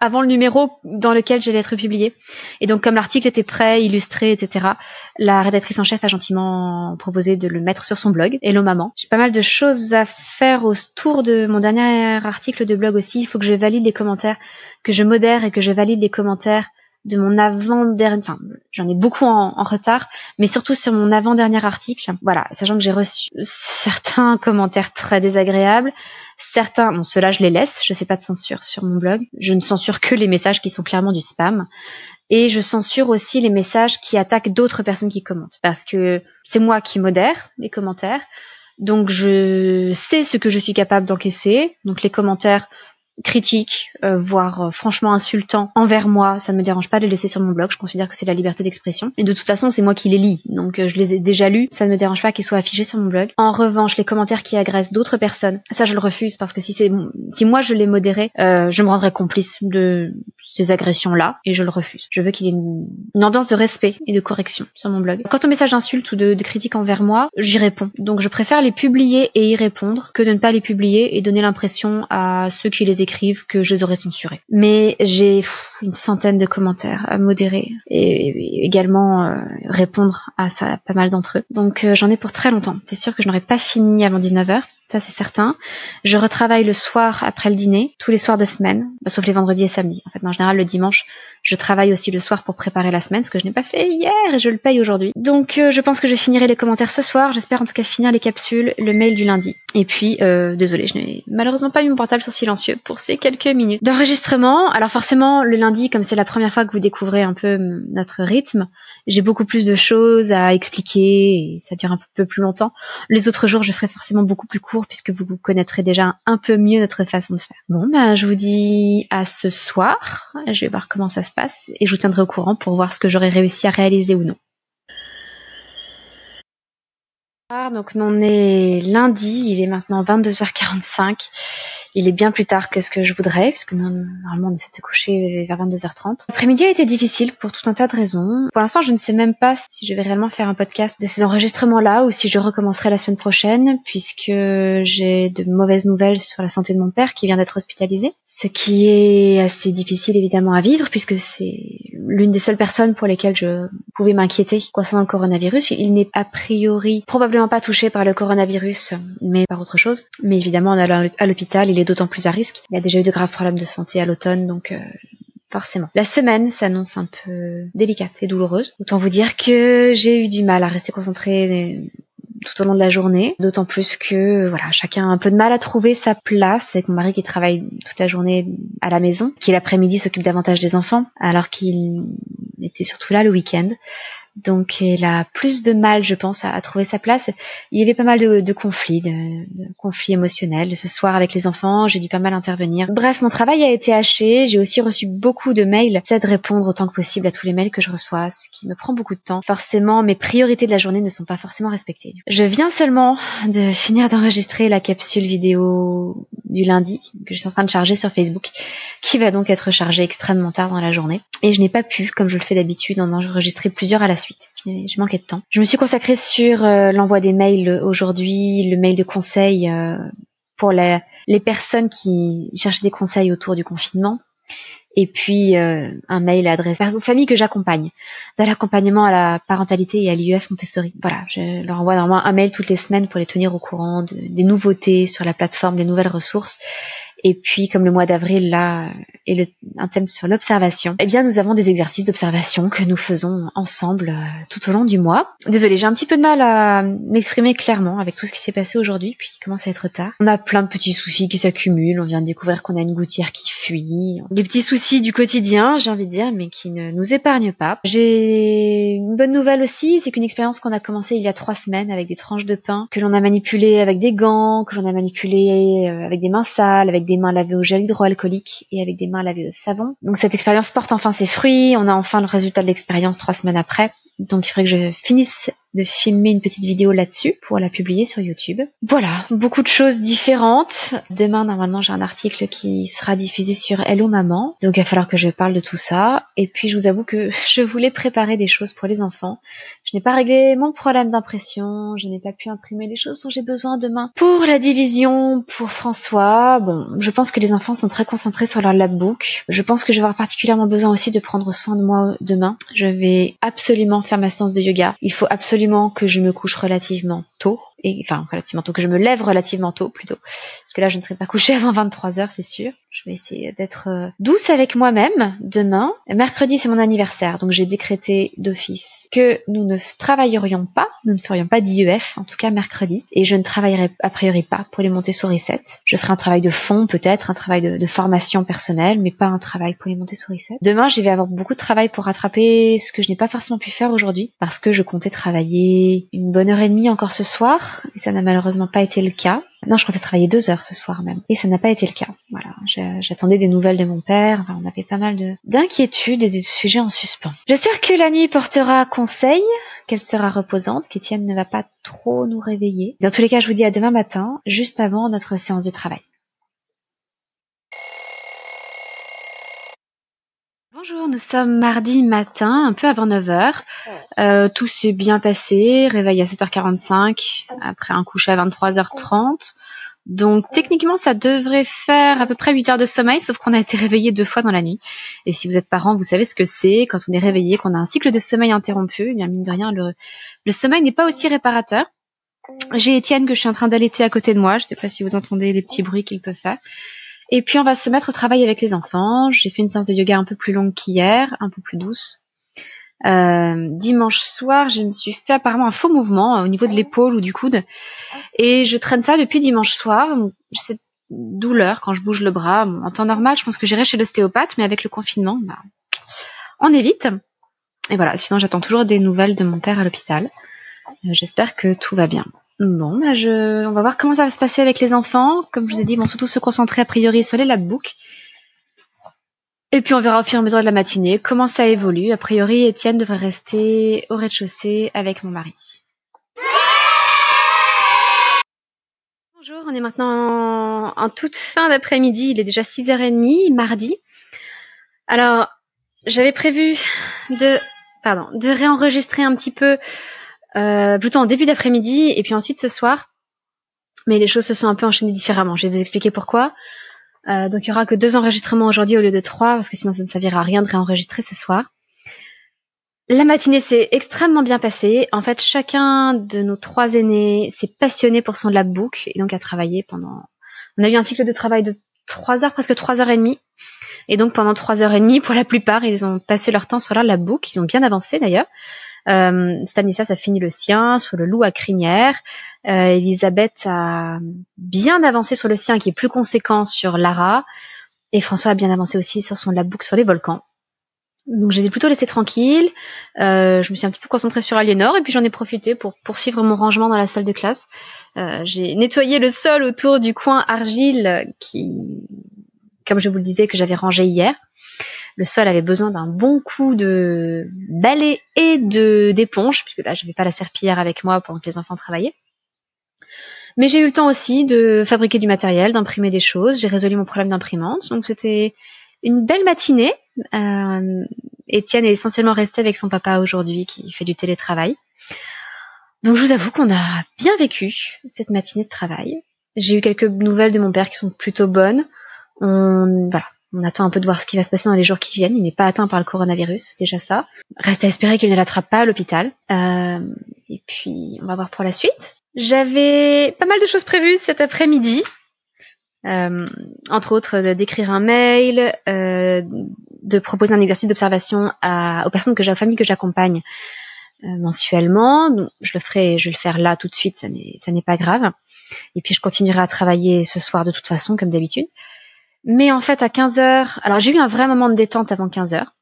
[SPEAKER 1] avant le numéro dans lequel j'allais être publié. Et donc, comme l'article était prêt, illustré, etc., la rédactrice en chef a gentiment proposé de le mettre sur son blog, Hello Maman. J'ai pas mal de choses à faire autour de mon dernier article de blog aussi. Il faut que je valide les commentaires, que je modère et que je valide les commentaires de mon avant-dernier, enfin, j'en ai beaucoup en, retard, mais surtout sur mon avant-dernier article. Voilà, sachant que j'ai reçu certains commentaires très désagréables, Certains, bon, ceux-là, je les laisse. Je fais pas de censure sur mon blog. Je ne censure que les messages qui sont clairement du spam. Et je censure aussi les messages qui attaquent d'autres personnes qui commentent. Parce que c'est moi qui modère les commentaires. Donc je sais ce que je suis capable d'encaisser. Donc les commentaires, critique, euh, voire euh, franchement insultant envers moi, ça ne me dérange pas de les laisser sur mon blog. Je considère que c'est la liberté d'expression. Et de toute façon, c'est moi qui les lis, donc euh, je les ai déjà lus. Ça ne me dérange pas qu'ils soient affichés sur mon blog. En revanche, les commentaires qui agressent d'autres personnes, ça je le refuse parce que si c'est si moi je les modérais, je me rendrais complice de ces agressions-là et je le refuse. Je veux qu'il y ait une, ambiance de respect et de correction sur mon blog. Quant aux messages d'insultes ou de, de critiques envers moi, j'y réponds. Donc je préfère les publier et y répondre que de ne pas les publier et donner l'impression à ceux qui les écrivent que je les aurais. Mais j'ai une centaine de commentaires à modérer et, également euh, répondre à ça, pas mal d'entre eux. Donc euh, j'en ai pour très longtemps. C'est sûr que je n'aurais pas fini avant 19h. Ça c'est certain. Je retravaille le soir après le dîner, tous les soirs de semaine, bah, sauf les vendredis et samedis. En fait, en général, le dimanche, je travaille aussi le soir pour préparer la semaine, ce que je n'ai pas fait hier et je le paye aujourd'hui. Donc, euh, je pense que je finirai les commentaires ce soir. J'espère en tout cas finir les capsules, le mail du lundi. Et puis, euh, désolé, je n'ai malheureusement pas mis mon portable sur silencieux pour ces quelques minutes d'enregistrement. Alors forcément, le lundi, comme c'est la première fois que vous découvrez un peu notre rythme, j'ai beaucoup plus de choses à expliquer et ça dure un peu plus longtemps. Les autres jours, je ferai forcément beaucoup plus court puisque vous connaîtrez déjà un peu mieux notre façon de faire. Bon, ben, je vous dis à ce soir. Je vais voir comment ça se passe et je vous tiendrai au courant pour voir ce que j'aurai réussi à réaliser ou non. Donc on est lundi, il est maintenant 22h45. Il est bien plus tard que ce que je voudrais, puisque normalement on essaie de se coucher vers 22h30. L'après-midi a été difficile pour tout un tas de raisons. Pour l'instant, je ne sais même pas si je vais réellement faire un podcast de ces enregistrements-là ou si je recommencerai la semaine prochaine, puisque j'ai de mauvaises nouvelles sur la santé de mon père qui vient d'être hospitalisé. Ce qui est assez difficile évidemment à vivre, puisque c'est l'une des seules personnes pour lesquelles je pouvais m'inquiéter concernant le coronavirus. Il n'est a priori probablement pas touché par le coronavirus, mais par autre chose. Mais évidemment, on est à l'hôpital, il est d'autant plus à risque. Il a déjà eu de graves problèmes de santé à l'automne, donc euh, forcément. La semaine s'annonce un peu délicate et douloureuse. Autant vous dire que j'ai eu du mal à rester concentrée tout au long de la journée, d'autant plus que voilà, chacun a un peu de mal à trouver sa place avec mon mari qui travaille toute la journée à la maison, qui l'après-midi s'occupe davantage des enfants, alors qu'il était surtout là le week-end. Donc elle a plus de mal, je pense, à, trouver sa place. Il y avait pas mal de, conflits, de, conflits émotionnels. Ce soir avec les enfants, j'ai dû pas mal intervenir. Bref, mon travail a été haché. J'ai aussi reçu beaucoup de mails. J'essaie de répondre autant que possible à tous les mails que je reçois, ce qui me prend beaucoup de temps. Forcément, mes priorités de la journée ne sont pas forcément respectées. Je viens seulement de finir d'enregistrer la capsule vidéo du lundi que je suis en train de charger sur Facebook, qui va donc être chargée extrêmement tard dans la journée. Et je n'ai pas pu, comme je le fais d'habitude, en enregistrer plusieurs à la suite je manquais de temps. Je me suis consacrée sur euh, l'envoi des mails aujourd'hui, le mail de conseil euh, pour les personnes qui cherchaient des conseils autour du confinement. Et puis euh, un mail adressé aux familles que j'accompagne, dans l'accompagnement à la parentalité et à l'IUF Montessori. Voilà, je leur envoie normalement un mail toutes les semaines pour les tenir au courant des nouveautés sur la plateforme, des nouvelles ressources et puis, comme le mois d'avril là est le, un thème sur l'observation, eh bien, nous avons des exercices d'observation que nous faisons ensemble euh, tout au long du mois. Désolée, j'ai un petit peu de mal à m'exprimer clairement avec tout ce qui s'est passé aujourd'hui, puis il commence à être tard. On a plein de petits soucis qui s'accumulent. On vient de découvrir qu'on a une gouttière qui fuit. Des petits soucis du quotidien, j'ai envie de dire, mais qui ne nous épargnent pas. J'ai une bonne nouvelle aussi, c'est qu'une expérience qu'on a commencé il y a trois semaines avec des tranches de pain que l'on a manipulées avec des gants, que l'on a manipulées euh, avec des mains sales, avec des mains lavées au gel hydroalcoolique et avec des mains lavées au savon. Donc cette expérience porte enfin ses fruits. On a enfin le résultat de l'expérience trois semaines après. Donc il faudrait que je finisse de filmer une petite vidéo là-dessus pour la publier sur YouTube. Voilà, beaucoup de choses différentes. Demain, normalement, j'ai un article qui sera diffusé sur Hello Maman. Donc il va falloir que je parle de tout ça. Et puis je vous avoue que je voulais préparer des choses pour les enfants. Je n'ai pas réglé mon problème d'impression. Je n'ai pas pu imprimer les choses dont j'ai besoin demain. Pour la division, pour François, bon, je pense que les enfants sont très concentrés sur leur labbook. Je pense que je vais avoir particulièrement besoin aussi de prendre soin de moi demain. Je vais absolument faire ma séance de yoga. Il faut absolument que je me couche relativement tôt et enfin relativement tôt, que je me lève relativement tôt plutôt, parce que là je ne serai pas couchée avant 23 heures, c'est sûr. Je vais essayer d'être euh, douce avec moi-même demain. Mercredi c'est mon anniversaire, donc j'ai décrété d'office que nous ne travaillerions pas, nous ne ferions pas d'IEF, en tout cas mercredi, et je ne travaillerai a priori pas pour les Montessori 7. Je ferai un travail de fond peut-être, un travail de, formation personnelle, mais pas un travail pour les Montessori 7. Demain je vais avoir beaucoup de travail pour rattraper ce que je n'ai pas forcément pu faire aujourd'hui, parce que je comptais travailler une bonne heure et demie encore ce soir et ça n'a malheureusement pas été le cas. Non, je comptais travailler deux heures ce soir même, et ça n'a pas été le cas. Voilà, j'attendais des nouvelles de mon père. on avait pas mal de d'inquiétudes et de sujets en suspens. J'espère que la nuit portera conseil, qu'elle sera reposante, qu'Étienne ne va pas trop nous réveiller. Dans tous les cas, je vous dis à demain matin, juste avant notre séance de travail. Bonjour, nous sommes mardi matin, un peu avant 9h. Euh, tout s'est bien passé, réveil à 7h45, après un coucher à 23h30. Donc techniquement, ça devrait faire à peu près 8 heures de sommeil, sauf qu'on a été réveillé deux fois dans la nuit. Et si vous êtes parent, vous savez ce que c'est quand on est réveillé, qu'on a un cycle de sommeil interrompu. Eh bien mine de rien, le, le sommeil n'est pas aussi réparateur. J'ai Étienne que je suis en train d'allaiter à côté de moi. Je sais pas si vous entendez les petits bruits qu'il peut faire. Et puis on va se mettre au travail avec les enfants. J'ai fait une séance de yoga un peu plus longue qu'hier, un peu plus douce. Euh, dimanche soir, je me suis fait apparemment un faux mouvement au niveau de l'épaule ou du coude. Et je traîne ça depuis dimanche soir. Cette douleur quand je bouge le bras. en temps normal, je pense que j'irai chez l'ostéopathe, mais avec le confinement, bah, on évite. Et voilà, sinon j'attends toujours des nouvelles de mon père à l'hôpital. Euh, j'espère que tout va bien. Bon, bah je... on va voir comment ça va se passer avec les enfants. Comme je vous ai dit, vont surtout se concentrer a priori sur les labbooks. Et puis on verra au fur et à mesure de la matinée comment ça évolue. A priori, Étienne devrait rester au rez-de-chaussée avec mon mari. Bonjour, on est maintenant en toute fin d'après-midi. Il est déjà 6h30, mardi. Alors, j'avais prévu de, pardon, de réenregistrer un petit peu euh, plutôt en début d'après-midi et puis ensuite ce soir. Mais les choses se sont un peu enchaînées différemment. Je vais vous expliquer pourquoi. Euh, donc il y aura que deux enregistrements aujourd'hui au lieu de trois parce que sinon ça ne servira à rien de réenregistrer ce soir. La matinée s'est extrêmement bien passée. En fait, chacun de nos trois aînés s'est passionné pour son labbook et donc a travaillé pendant. On a eu un cycle de travail de trois heures, presque trois heures et demie. Et donc pendant trois heures et demie, pour la plupart, ils ont passé leur temps sur leur labbook. Ils ont bien avancé d'ailleurs. Euh, Stanislas a fini le sien sur le loup à crinière. Euh, Elisabeth a bien avancé sur le sien qui est plus conséquent sur Lara. Et François a bien avancé aussi sur son labbook sur les volcans. Donc je les ai plutôt laissés tranquilles. Euh, je me suis un petit peu concentrée sur Aliénor et puis j'en ai profité pour poursuivre mon rangement dans la salle de classe. Euh, j'ai nettoyé le sol autour du coin argile qui, comme je vous le disais, que j'avais rangé hier. Le sol avait besoin d'un bon coup de balai et de d'éponge, puisque là, je n'avais pas la serpillière avec moi pendant que les enfants travaillaient. Mais j'ai eu le temps aussi de fabriquer du matériel, d'imprimer des choses. J'ai résolu mon problème d'imprimante. Donc c'était une belle matinée. Euh, Étienne est essentiellement resté avec son papa aujourd'hui qui fait du télétravail. Donc je vous avoue qu'on a bien vécu cette matinée de travail. J'ai eu quelques nouvelles de mon père qui sont plutôt bonnes. On, voilà, on attend un peu de voir ce qui va se passer dans les jours qui viennent. Il n'est pas atteint par le coronavirus, déjà ça. Reste à espérer qu'il ne l'attrape pas à l'hôpital. Euh, et puis, on va voir pour la suite. J'avais pas mal de choses prévues cet après-midi. Euh, entre autres, d'écrire un mail, euh, de proposer un exercice d'observation aux personnes que j'ai, aux familles que j'accompagne mensuellement. je le ferai, je vais le faire là tout de suite, ça n'est pas grave. Et puis je continuerai à travailler ce soir de toute façon, comme d'habitude. Mais en fait, à 15 heures, alors j'ai eu un vrai moment de détente avant 15 heures.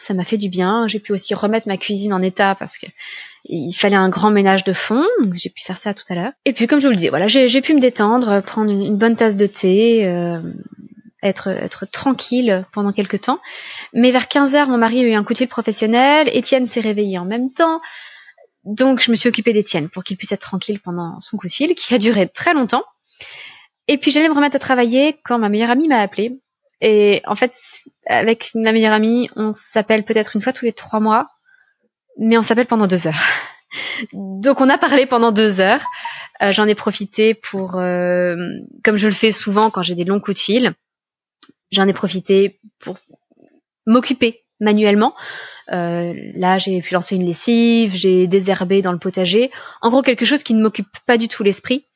[SPEAKER 1] Ça m'a fait du bien. J'ai pu aussi remettre ma cuisine en état parce que il fallait un grand ménage de fond. J'ai pu faire ça tout à l'heure. Et puis, comme je vous le disais, voilà, j'ai pu me détendre, prendre une, bonne tasse de thé, euh, être, être tranquille pendant quelques temps. Mais vers 15 heures, mon mari a eu un coup de fil professionnel. Étienne s'est réveillé en même temps. Donc, je me suis occupée d'Étienne pour qu'il puisse être tranquille pendant son coup de fil, qui a duré très longtemps. Et puis j'allais me remettre à travailler quand ma meilleure amie m'a appelé. Et en fait, avec ma meilleure amie, on s'appelle peut-être une fois tous les trois mois, mais on s'appelle pendant deux heures. Donc on a parlé pendant deux heures. Euh, J'en ai profité pour, euh, comme je le fais souvent quand j'ai des longs coups de fil, j'en ai profité pour m'occuper manuellement. Euh, là, j'ai pu lancer une lessive, j'ai désherbé dans le potager. En gros, quelque chose qui ne m'occupe pas du tout l'esprit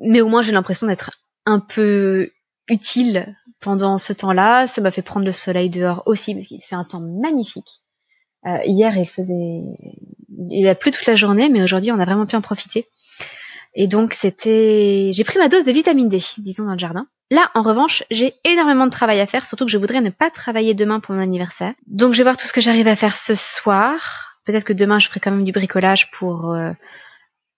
[SPEAKER 1] mais au moins j'ai l'impression d'être un peu utile pendant ce temps-là. Ça m'a fait prendre le soleil dehors aussi parce qu'il fait un temps magnifique. Euh, hier, il faisait, il a plu toute la journée, mais aujourd'hui, on a vraiment pu en profiter. Et donc, c'était, j'ai pris ma dose de vitamine D, disons dans le jardin. Là, en revanche, j'ai énormément de travail à faire, surtout que je voudrais ne pas travailler demain pour mon anniversaire. Donc, je vais voir tout ce que j'arrive à faire ce soir. Peut-être que demain, je ferai quand même du bricolage pour euh,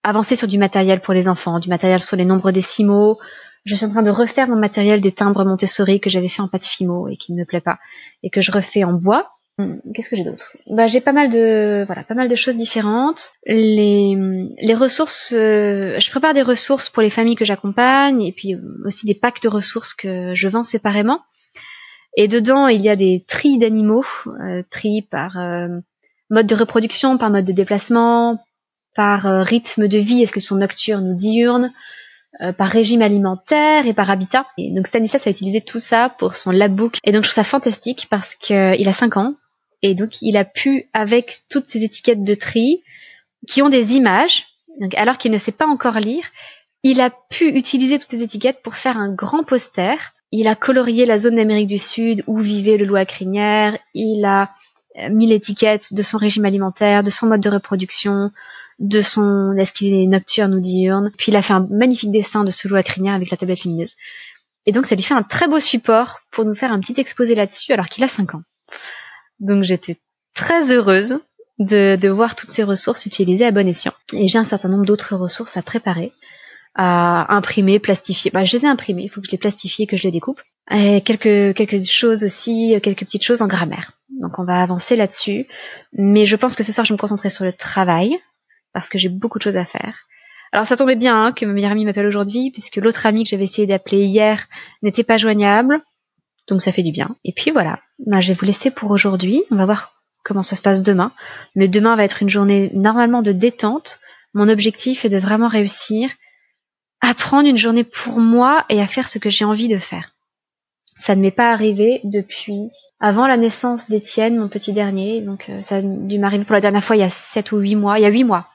[SPEAKER 1] avancer sur du matériel pour les enfants, du matériel sur les nombres décimaux. Je suis en train de refaire mon matériel des timbres Montessori que j'avais fait en pâte fimo et qui ne me plaît pas et que je refais en bois. Hmm, qu'est-ce que j'ai d'autre? Bah j'ai pas mal de voilà pas mal de choses différentes. Les les ressources, euh, je prépare des ressources pour les familles que j'accompagne et puis aussi des packs de ressources que je vends séparément. Et dedans il y a des tris d'animaux, euh, par euh, mode de reproduction, par mode de déplacement, par euh, rythme de vie, est-ce que sont nocturnes ou diurnes, euh, par régime alimentaire et par habitat. Et donc Stanislas a utilisé tout ça pour son labbook. Et donc je trouve ça fantastique parce qu'il a 5 ans. Et donc il a pu, avec toutes ces étiquettes de tri, qui ont des images, alors qu'il ne sait pas encore lire, il a pu utiliser toutes les étiquettes pour faire un grand poster. Il a colorié la zone d'Amérique du Sud où vivait le loup à crinière. Il a euh, mis l'étiquette de son régime alimentaire, de son mode de reproduction, de son est-ce qu'il est nocturne ou diurne. Puis il a fait un magnifique dessin de à crinière avec la tablette lumineuse. Et donc ça lui fait un très beau support pour nous faire un petit exposé là-dessus alors qu'il a 5 ans. Donc j'étais très heureuse de, de voir toutes ces ressources utilisées à bon escient. Et j'ai un certain nombre d'autres ressources à préparer, à imprimer, plastifier. Bah, je les ai imprimées, il faut que je les plastifie et que je les découpe. Et quelques, quelques choses aussi, quelques petites choses en grammaire. Donc on va avancer là-dessus. Mais je pense que ce soir, je vais me concentrer sur le travail, parce que j'ai beaucoup de choses à faire. Alors ça tombait bien hein, que ma meilleure amie m'appelle aujourd'hui, puisque l'autre amie que j'avais essayé d'appeler hier n'était pas joignable. Donc ça fait du bien. Et puis voilà, ben, je vais vous laisser pour aujourd'hui. On va voir comment ça se passe demain. Mais demain va être une journée normalement de détente. Mon objectif est de vraiment réussir à prendre une journée pour moi et à faire ce que j'ai envie de faire. Ça ne m'est pas arrivé depuis avant la naissance d'Étienne, mon petit dernier. Donc euh, ça a dû m'arriver pour la dernière fois il y a 7 ou 8 mois. Il y a 8 mois.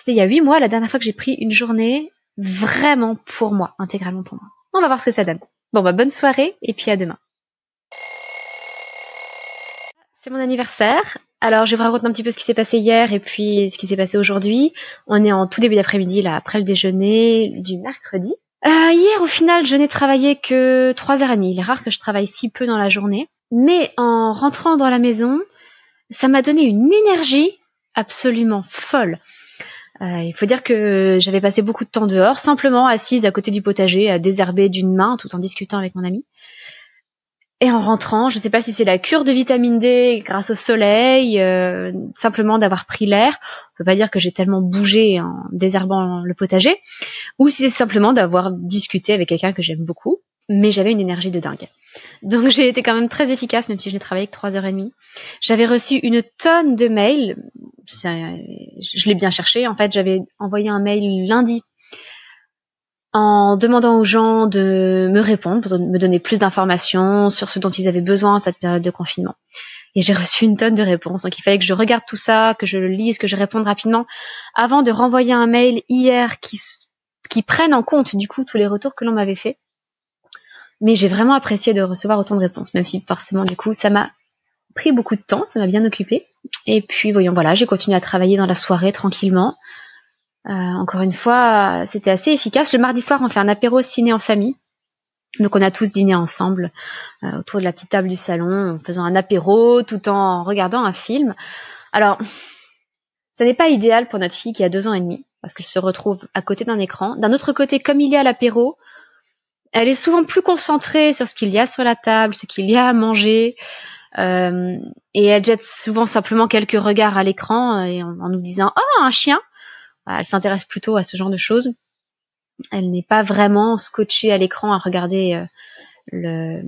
[SPEAKER 1] C'était il y a 8 mois la dernière fois que j'ai pris une journée vraiment pour moi, intégralement pour moi. On va voir ce que ça donne. Bon bah bonne soirée et puis à demain. C'est mon anniversaire. Alors je vous raconter un petit peu ce qui s'est passé hier et puis ce qui s'est passé aujourd'hui. On est en tout début d'après-midi là, après le déjeuner du mercredi. Euh, hier, au final, je n'ai travaillé que 3h30. Il est rare que je travaille si peu dans la journée. Mais en rentrant dans la maison, ça m'a donné une énergie absolument folle. Euh, il faut dire que j'avais passé beaucoup de temps dehors, simplement assise à côté du potager, à désherber d'une main, tout en discutant avec mon ami. Et en rentrant, je ne sais pas si c'est la cure de vitamine D grâce au soleil, euh, simplement d'avoir pris l'air. On peut pas dire que j'ai tellement bougé en désherbant le potager, ou si c'est simplement d'avoir discuté avec quelqu'un que j'aime beaucoup. Mais j'avais une énergie de dingue. Donc j'ai été quand même très efficace, même si je n'ai travaillé que trois heures et demie. J'avais reçu une tonne de mails. Je l'ai bien cherché. En fait, j'avais envoyé un mail lundi en demandant aux gens de me répondre, pour me donner plus d'informations sur ce dont ils avaient besoin en cette période de confinement. Et j'ai reçu une tonne de réponses. Donc il fallait que je regarde tout ça, que je le lise, que je réponde rapidement, avant de renvoyer un mail hier qui, qui prenne en compte du coup tous les retours que l'on m'avait fait. Mais j'ai vraiment apprécié de recevoir autant de réponses, même si forcément du coup ça m'a pris beaucoup de temps, ça m'a bien occupé. Et puis voyons voilà, j'ai continué à travailler dans la soirée tranquillement. Euh, encore une fois, c'était assez efficace. Le mardi soir, on fait un apéro ciné en famille. Donc on a tous dîné ensemble euh, autour de la petite table du salon, en faisant un apéro tout en regardant un film. Alors, ça n'est pas idéal pour notre fille qui a deux ans et demi, parce qu'elle se retrouve à côté d'un écran. D'un autre côté, comme il y a l'apéro, elle est souvent plus concentrée sur ce qu'il y a sur la table, ce qu'il y a à manger, euh, et elle jette souvent simplement quelques regards à l'écran en, en, nous disant ⁇ Oh, un chien !⁇ elle s'intéresse plutôt à ce genre de choses. Elle n'est pas vraiment scotchée à l'écran à regarder euh,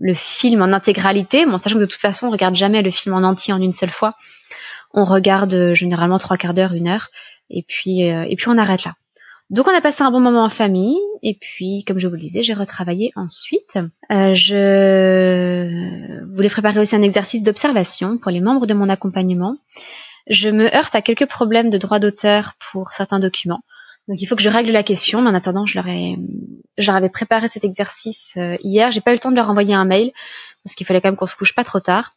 [SPEAKER 1] le, film en intégralité. Bon, sachant que de toute façon, on regarde jamais le film en entier en une seule fois. On regarde euh, généralement trois quarts d'heure, une heure, et puis euh, et puis on arrête là. Donc on a passé un bon moment en famille, et puis comme je vous le disais, j'ai retravaillé ensuite. Euh, je voulais préparer aussi un exercice d'observation pour les membres de mon accompagnement je me heurte à quelques problèmes de droit d'auteur pour certains documents. Donc il faut que je règle la question. Mais en attendant, je leur, ai, je avais préparé cet exercice euh, hier. J'ai pas eu le temps de leur envoyer un mail parce qu'il fallait quand même qu'on se couche pas trop tard.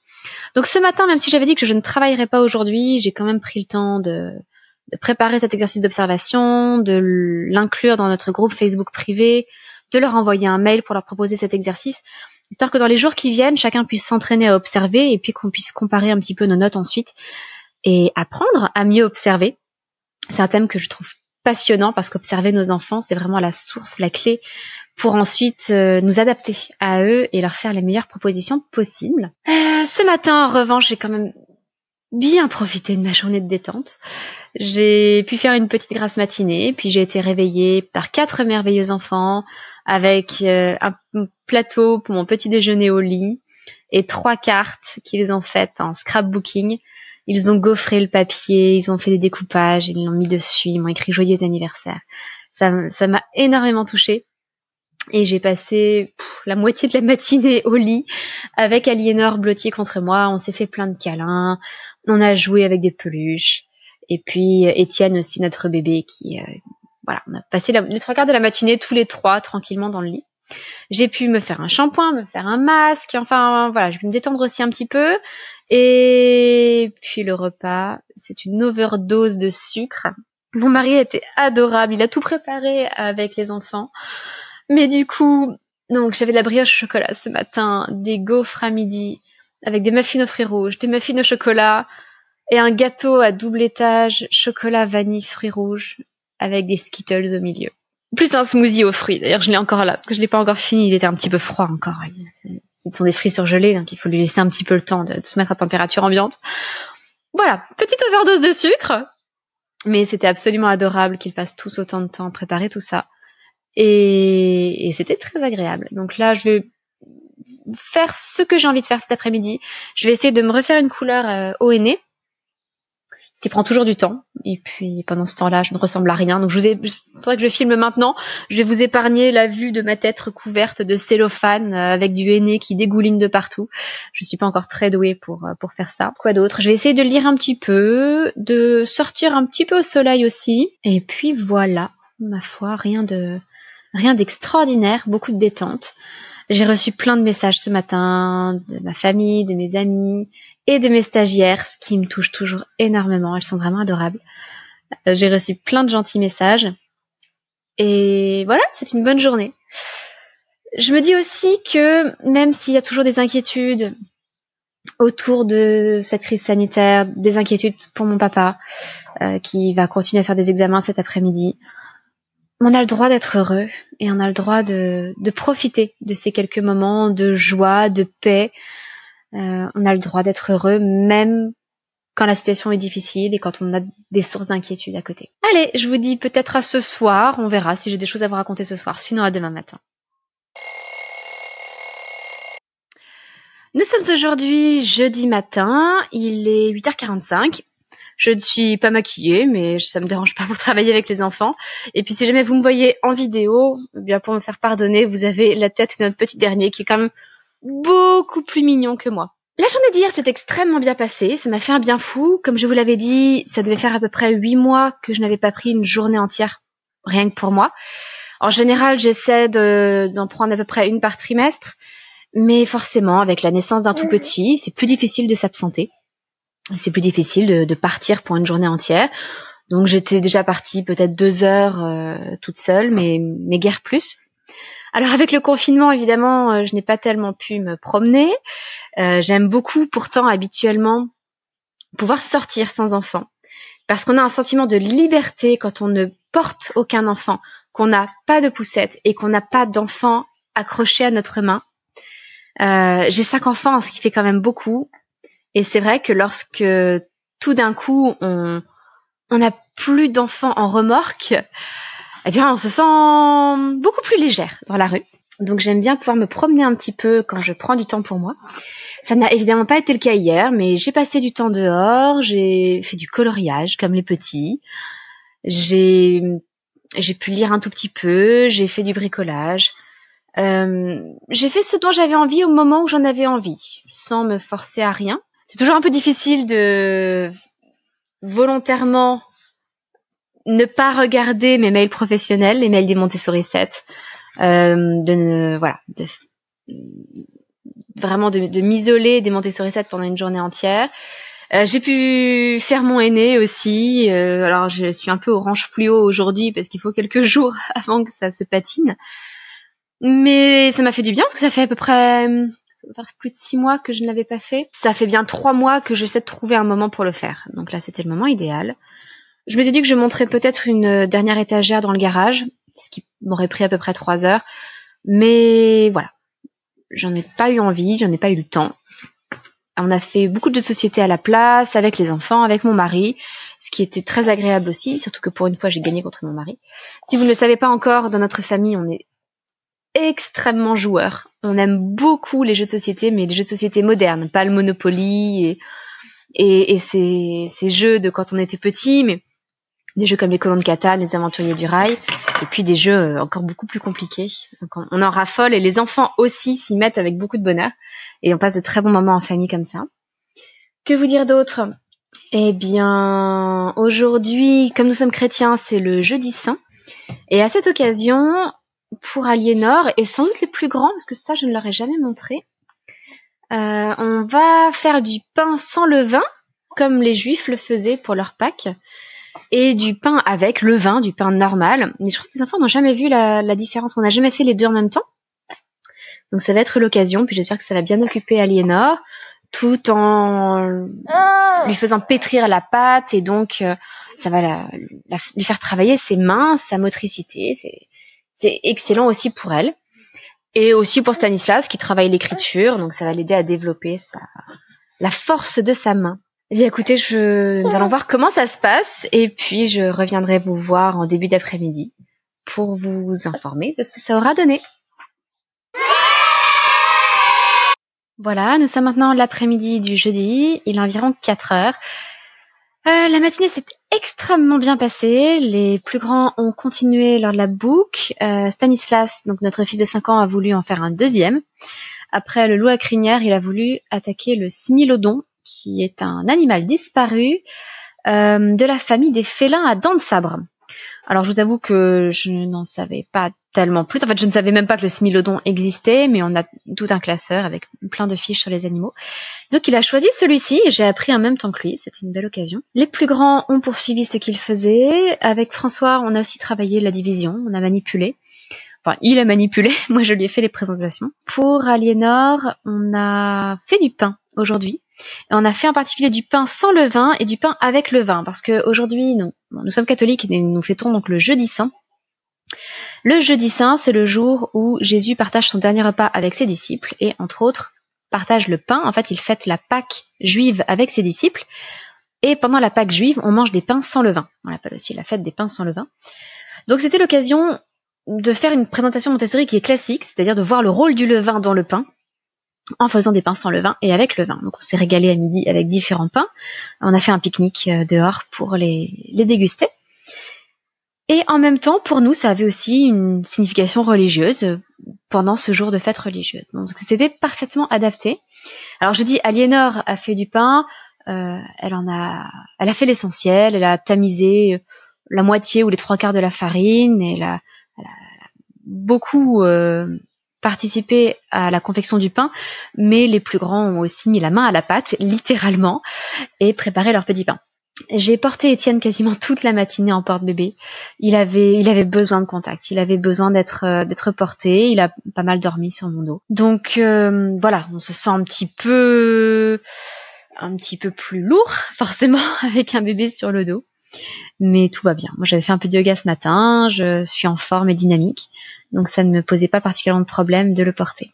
[SPEAKER 1] Donc ce matin, même si j'avais dit que je ne travaillerais pas aujourd'hui, j'ai quand même pris le temps de, de préparer cet exercice d'observation, de l'inclure dans notre groupe Facebook privé, de leur envoyer un mail pour leur proposer cet exercice, histoire que dans les jours qui viennent, chacun puisse s'entraîner à observer et puis qu'on puisse comparer un petit peu nos notes ensuite et apprendre à mieux observer. C'est un thème que je trouve passionnant parce qu'observer nos enfants, c'est vraiment la source, la clé pour ensuite euh, nous adapter à eux et leur faire les meilleures propositions possibles. Euh, ce matin, en revanche, j'ai quand même bien profité de ma journée de détente. J'ai pu faire une petite grasse matinée, puis j'ai été réveillée par quatre merveilleux enfants avec euh, un plateau pour mon petit déjeuner au lit et trois cartes qu'ils ont faites en scrapbooking ils ont gaufré le papier, ils ont fait des découpages, ils l'ont mis dessus, ils m'ont écrit joyeux anniversaire. Ça, ça m'a énormément touchée. Et j'ai passé la moitié de la matinée au lit avec Aliénor blottier contre moi. On s'est fait plein de câlins. On a joué avec des peluches. Et puis Étienne aussi, notre bébé, qui voilà, on a passé les trois quarts de la matinée tous les trois tranquillement dans le lit. J'ai pu me faire un shampoing, me faire un masque, enfin voilà, je vais me détendre aussi un petit peu. Et puis le repas, c'est une overdose de sucre. Mon mari était adorable, il a tout préparé avec les enfants. Mais du coup, donc j'avais de la brioche au chocolat ce matin, des gaufres à midi, avec des muffins aux fruits rouges, des muffins au chocolat et un gâteau à double étage, chocolat, vanille, fruits rouges, avec des Skittles au milieu. Plus un smoothie aux fruits. D'ailleurs, je l'ai encore là, parce que je l'ai pas encore fini. Il était un petit peu froid encore. Ce sont des fruits surgelés, donc il faut lui laisser un petit peu le temps de, se mettre à température ambiante. Voilà, petite overdose de sucre. Mais c'était absolument adorable qu'ils passent tous autant de temps à préparer tout ça. Et, c'était très agréable. Donc là, je vais faire ce que j'ai envie de faire cet après-midi. Je vais essayer de me refaire une couleur euh, au ce qui prend toujours du temps. Et puis pendant ce temps-là, je ne ressemble à rien. Donc je vous ai, faudrait que je filme maintenant. Je vais vous épargner la vue de ma tête recouverte de cellophane euh, avec du henné qui dégouline de partout. Je suis pas encore très douée pour euh, pour faire ça. Quoi d'autre? Je vais essayer de lire un petit peu, de sortir un petit peu au soleil aussi. Et puis voilà, ma foi, rien de rien d'extraordinaire, beaucoup de détente. J'ai reçu plein de messages ce matin de ma famille, de mes amis et de mes stagiaires, ce qui me touche toujours énormément. Elles sont vraiment adorables. Euh, j'ai reçu plein de gentils messages. Et voilà, c'est une bonne journée. Je me dis aussi que même s'il y a toujours des inquiétudes autour de cette crise sanitaire, des inquiétudes pour mon papa, euh, qui va continuer à faire des examens cet après-midi, on a le droit d'être heureux et on a le droit de, profiter de ces quelques moments de joie, de paix, euh, on a le droit d'être heureux même quand la situation est difficile et quand on a des sources d'inquiétude à côté. Allez, je vous dis peut-être à ce soir, on verra si j'ai des choses à vous raconter ce soir, sinon à demain matin. Nous sommes aujourd'hui jeudi matin, il est 8h45. Je ne suis pas maquillée, mais ça me dérange pas pour travailler avec les enfants. Et puis si jamais vous me voyez en vidéo, eh bien pour me faire pardonner, vous avez la tête de notre petit dernier qui est quand même beaucoup plus mignon que moi. La journée d'hier s'est extrêmement bien passée, ça m'a fait un bien fou. Comme je vous l'avais dit, ça devait faire à peu près huit mois que je n'avais pas pris une journée entière, rien que pour moi. En général, j'essaie d'en prendre à peu près une par trimestre, mais forcément, avec la naissance d'un tout petit, c'est plus difficile de s'absenter. C'est plus difficile de, partir pour une journée entière. Donc j'étais déjà partie peut-être deux heures euh, toute seule, mais, mais guère plus. Alors avec le confinement, évidemment, euh, je n'ai pas tellement pu me promener. Euh, j'aime beaucoup pourtant habituellement pouvoir sortir sans enfant. Parce qu'on a un sentiment de liberté quand on ne porte aucun enfant, qu'on n'a pas de poussette et qu'on n'a pas d'enfant accroché à notre main. J'ai cinq enfants, ce qui fait quand même beaucoup. Et c'est vrai que lorsque tout d'un coup on on n'a plus d'enfants en remorque, eh bien, on se sent beaucoup plus légère dans la rue. Donc j'aime bien pouvoir me promener un petit peu quand je prends du temps pour moi. Ça n'a évidemment pas été le cas hier, mais j'ai passé du temps dehors, j'ai fait du coloriage comme les petits, j'ai j'ai pu lire un tout petit peu, j'ai fait du bricolage. Euh, j'ai fait ce dont j'avais envie au moment où j'en avais envie, sans me forcer à rien. C'est toujours un peu difficile de volontairement ne pas regarder mes mails professionnels, les mails des Montessori 7, euh, de ne, voilà, de, vraiment de, de m'isoler des Montessori 7 pendant une journée entière. Euh, j'ai pu faire mon aîné aussi. Euh, alors je suis un peu orange fluo aujourd'hui parce qu'il faut quelques jours avant que ça se patine. Mais ça m'a fait du bien parce que ça fait à peu près plus de six mois que je ne l'avais pas fait. Ça fait bien trois mois que j'essaie de trouver un moment pour le faire. Donc là, c'était le moment idéal. Je m'étais dit que je montrais peut-être une euh, dernière étagère dans le garage, ce qui m'aurait pris à peu près trois heures. Mais voilà, j'en ai pas eu envie, j'en ai pas eu le temps. On a fait beaucoup de sociétés à la place, avec les enfants, avec mon mari, ce qui était très agréable aussi, surtout que pour une fois j'ai gagné contre mon mari. Si vous ne le savez pas encore, dans notre famille, on est extrêmement joueurs. On aime beaucoup les jeux de société, mais les jeux de société modernes, pas le Monopoly et, et, ces, ces jeux de quand on était petit, mais des jeux comme les colons de Catan, les aventuriers du rail, et puis des jeux euh, encore beaucoup plus compliqués. On en raffole et les enfants aussi s'y mettent avec beaucoup de bonheur et on passe de très bons moments en famille comme ça. Que vous dire d'autre? Eh bien, aujourd'hui, comme nous sommes chrétiens, c'est le jeudi saint. Et à cette occasion, pour Aliénor, et sans doute les plus grands, parce que ça, je ne leur ai jamais montré, euh, on va faire du pain sans levain, comme les juifs le faisaient pour leur Pâques, et du pain avec le vin, du pain normal. Mais je crois que les enfants n'ont jamais vu la, la différence. On n'a jamais fait les deux en même temps. Donc ça va être l'occasion, puis j'espère que ça va bien occuper Aliénor, tout en lui faisant pétrir la pâte, et donc euh, ça va la, la, lui faire travailler ses mains, sa motricité. C'est excellent aussi pour elle. Et aussi pour Stanislas qui travaille l'écriture, donc ça va l'aider à développer sa, la force de sa main. Eh bien écoutez, je, nous allons voir comment ça se passe et puis je reviendrai vous voir en début d'après-midi pour vous informer de ce que ça aura donné. Voilà, nous sommes maintenant l'après-midi du jeudi, il est environ 4 heures. Euh, la matinée s'est extrêmement bien passée. Les plus grands ont continué lors de la boucle. Euh, Stanislas, donc notre fils de 5 ans, a voulu en faire un deuxième. Après le loup à crinière, il a voulu attaquer le smilodon, qui est un animal disparu euh, de la famille des félins à dents de sabre. Alors je vous avoue que je n'en savais pas tellement plus. En fait, je ne savais même pas que le smilodon existait, mais on a tout un classeur avec plein de fiches sur les animaux. Donc il a choisi celui-ci et j'ai appris en même temps que lui. C'était une belle occasion. Les plus grands ont poursuivi ce qu'ils faisaient. Avec François, on a aussi travaillé la division, on a manipulé. Enfin, il a manipulé, moi je lui ai fait les présentations. Pour Aliénor, on a fait du pain aujourd'hui. On a fait en particulier du pain sans levain et du pain avec le vin, parce qu'aujourd'hui, nous, nous sommes catholiques et nous fêtons donc le jeudi saint. Le jeudi saint, c'est le jour où Jésus partage son dernier repas avec ses disciples et, entre autres, partage le pain. En fait, il fête la Pâque juive avec ses disciples. Et pendant la Pâque juive, on mange des pains sans levain. On l'appelle aussi la fête des pains sans levain. Donc c'était l'occasion de faire une présentation Montessori qui est classique, c'est-à-dire de voir le rôle du levain dans le pain, en faisant des pains sans levain et avec le vin. Donc on s'est régalé à midi avec différents pains. On a fait un pique-nique euh, dehors pour les, les déguster. Et en même temps, pour nous, ça avait aussi une signification religieuse euh, pendant ce jour de fête religieuse. Donc c'était parfaitement adapté. Alors je dis, Aliénor a fait du pain, euh, elle en a, elle a fait l'essentiel, elle a tamisé la moitié ou les trois quarts de la farine, elle a, beaucoup participé à la confection du pain, mais les plus grands ont aussi mis la main à la pâte, littéralement, et préparé leur petit pain. J'ai porté Étienne quasiment toute la matinée en porte-bébé. Il avait, il avait besoin de contact, il avait besoin d'être, euh, porté. Il a pas mal dormi sur mon dos. Donc euh, voilà, on se sent un petit peu, un petit peu plus lourd forcément avec un bébé sur le dos, mais tout va bien. Moi, j'avais fait un peu de yoga ce matin, je suis en forme et dynamique, donc ça ne me posait pas particulièrement de problème de le porter.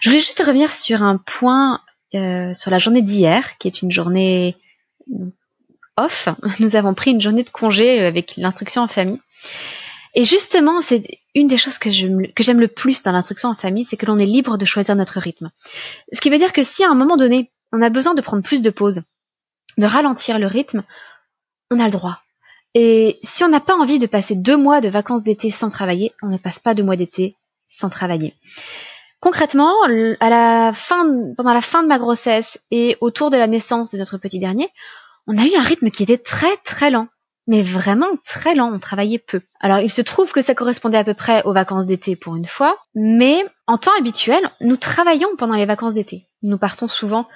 [SPEAKER 1] Je voulais juste revenir sur un point euh, sur la journée d'hier, qui est une journée off. Nous avons pris une journée de congé euh, avec l'instruction en famille. Et justement, c'est une des choses que j'aime le plus dans l'instruction en famille, c'est que l'on est libre de choisir notre rythme. Ce qui veut dire que si à un moment donné, on a besoin de prendre plus de pauses, de ralentir le rythme, on a le droit. Et si on n'a pas envie de passer deux mois de vacances d'été sans travailler, on ne passe pas deux mois d'été sans travailler. Concrètement, pendant la fin de ma grossesse et autour de la naissance de notre petit dernier, on a eu un rythme qui était très très lent. Mais vraiment très lent, on travaillait peu. Alors il se trouve que ça correspondait à peu près aux vacances d'été pour une fois, mais en temps habituel, nous travaillons pendant les vacances d'été. Nous partons souvent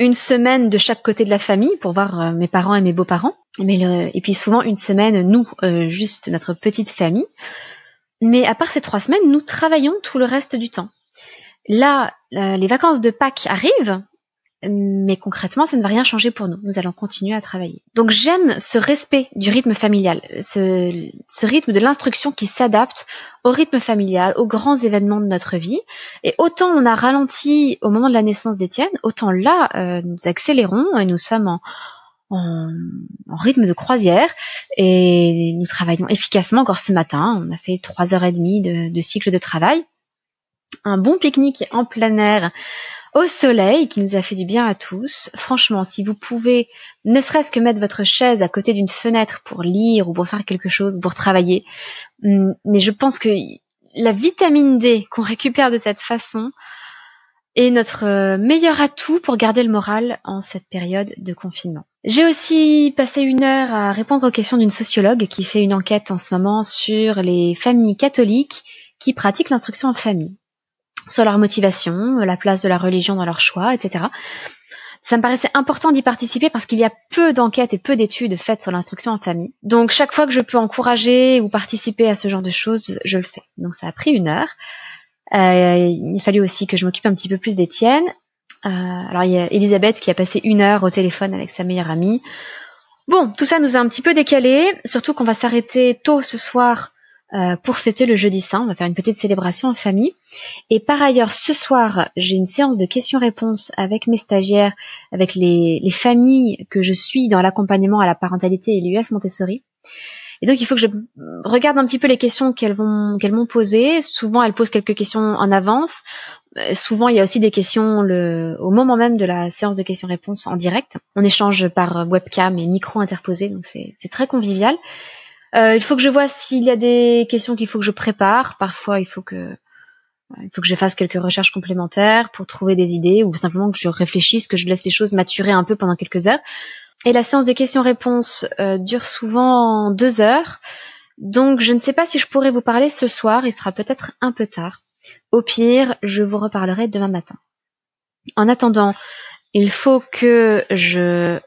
[SPEAKER 1] une semaine de chaque côté de la famille pour voir euh, mes parents et mes beaux-parents, mais et puis souvent une semaine nous, euh, juste notre petite famille. Mais à part ces trois semaines, nous travaillons tout le reste du temps. Là, euh, les vacances de Pâques arrivent, mais concrètement, ça ne va rien changer pour nous. Nous allons continuer à travailler. Donc j'aime ce respect du rythme familial, ce, ce rythme de l'instruction qui s'adapte au rythme familial, aux grands événements de notre vie. Et autant on a ralenti au moment de la naissance d'Étienne, autant là, euh, nous accélérons et nous sommes en, en, en, rythme de croisière et nous travaillons efficacement encore ce matin. On a fait trois heures et demie de, de cycle de travail. Un bon pique-nique en plein air au soleil qui nous a fait du bien à tous. Franchement, si vous pouvez ne serait-ce que mettre votre chaise à côté d'une fenêtre pour lire ou pour faire quelque chose, pour travailler, hum, mais je pense que la vitamine D qu'on récupère de cette façon, et notre euh, meilleur atout pour garder le moral en cette période de confinement. J'ai aussi passé une heure à répondre aux questions d'une sociologue qui fait une enquête en ce moment sur les familles catholiques qui pratiquent l'instruction en famille, sur leur motivation, la place de la religion dans leur choix, etc. Ça me paraissait important d'y participer parce qu'il y a peu d'enquêtes et peu d'études faites sur l'instruction en famille. Donc chaque fois que je peux encourager ou participer à ce genre de choses, je le fais. Donc ça a pris une heure. Euh, il fallu aussi que je m'occupe un petit peu plus d'Étienne. Euh, alors il y a Elisabeth qui a passé une heure au téléphone avec sa meilleure amie. Bon, tout ça nous a un petit peu décalé, surtout qu'on va s'arrêter tôt ce soir euh, pour fêter le jeudi saint. On va faire une petite célébration en famille. Et par ailleurs, ce soir, j'ai une séance de questions-réponses avec mes stagiaires, avec les, les, familles que je suis dans l'accompagnement à la parentalité et l'UF Montessori. Et donc, il faut que je regarde un petit peu les questions qu'elles vont qu'elles m'ont posées. Souvent, elles posent quelques questions en avance. Euh, souvent, il y a aussi des questions le, au moment même de la séance de questions-réponses en direct. On échange par webcam et micro interposé, donc c'est très convivial. Euh, il faut que je vois s'il y a des questions qu'il faut que je prépare. Parfois, il faut que il faut que je fasse quelques recherches complémentaires pour trouver des idées ou simplement que je réfléchisse, que je laisse les choses maturer un peu pendant quelques heures. Et la séance de questions-réponses euh, dure souvent deux heures. Donc je ne sais pas si je pourrais vous parler ce soir, il sera peut-être un peu tard. Au pire, je vous reparlerai demain matin. En attendant, il faut que je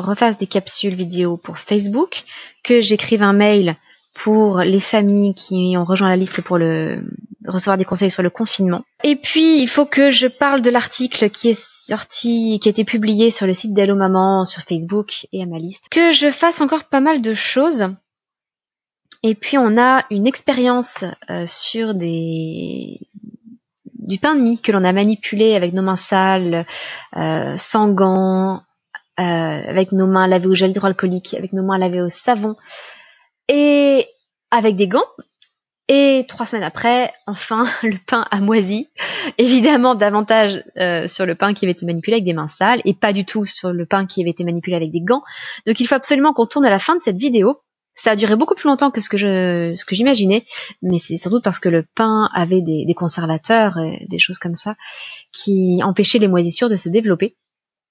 [SPEAKER 1] refasse des capsules vidéo pour Facebook, que j'écrive un mail pour les familles qui ont rejoint la liste pour le recevoir des conseils sur le confinement. Et puis il faut que je parle de l'article qui est sorti, qui a été publié sur le site d'Hello Maman sur Facebook et à ma liste. Que je fasse encore pas mal de choses. Et puis on a une expérience euh, sur des du pain de mie que l'on a manipulé avec nos mains sales, euh, sans gants, euh, avec nos mains lavées au gel hydroalcoolique, avec nos mains lavées au savon et avec des gants. Et trois semaines après, enfin, le pain a moisi. Évidemment, davantage euh, sur le pain qui avait été manipulé avec des mains sales et pas du tout sur le pain qui avait été manipulé avec des gants. Donc, il faut absolument qu'on tourne à la fin de cette vidéo. Ça a duré beaucoup plus longtemps que ce que je, ce que j'imaginais, mais c'est sans doute parce que le pain avait des, des conservateurs, et des choses comme ça, qui empêchaient les moisissures de se développer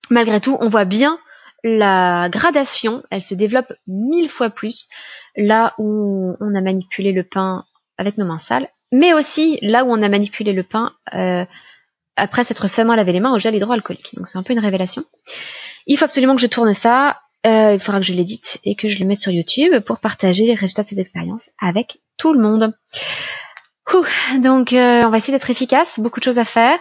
[SPEAKER 1] malgré tout, on voit bien la gradation, elle se développe mille fois plus là où on a manipulé le pain avec nos mains sales, mais aussi là où on a manipulé le pain euh, après s'être seulement lavé les mains au gel hydroalcoolique. Donc c'est un peu une révélation. Il faut absolument que je tourne ça, euh, il faudra que je l'édite et que je le mette sur YouTube pour partager les résultats de cette expérience avec tout le monde. donc euh, on va essayer d'être efficace, beaucoup de choses à faire.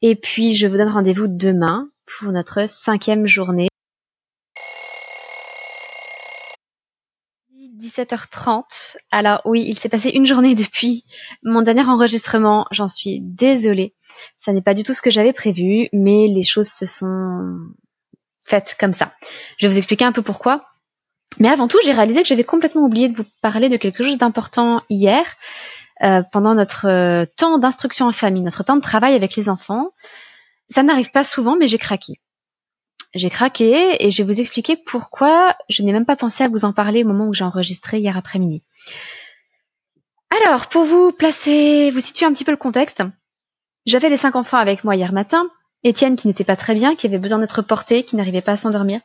[SPEAKER 1] Et puis je vous donne rendez-vous demain pour notre cinquième journée. 17h30. Alors oui, il s'est passé une journée depuis mon dernier enregistrement. J'en suis désolée. Ça n'est pas du tout ce que j'avais prévu, mais les choses se sont faites comme ça. Je vais vous expliquer un peu pourquoi. Mais avant tout, j'ai réalisé que j'avais complètement oublié de vous parler de quelque chose d'important hier, euh, pendant notre euh, temps d'instruction en famille, notre temps de travail avec les enfants. Ça n'arrive pas souvent, mais j'ai craqué. J'ai craqué et je vais vous expliquer pourquoi je n'ai même pas pensé à vous en parler au moment où j'ai enregistré hier après-midi. Alors, pour vous placer, vous situer un petit peu le contexte, j'avais les cinq enfants avec moi hier matin. Étienne qui n'était pas très bien, qui avait besoin d'être porté, qui n'arrivait pas à s'endormir.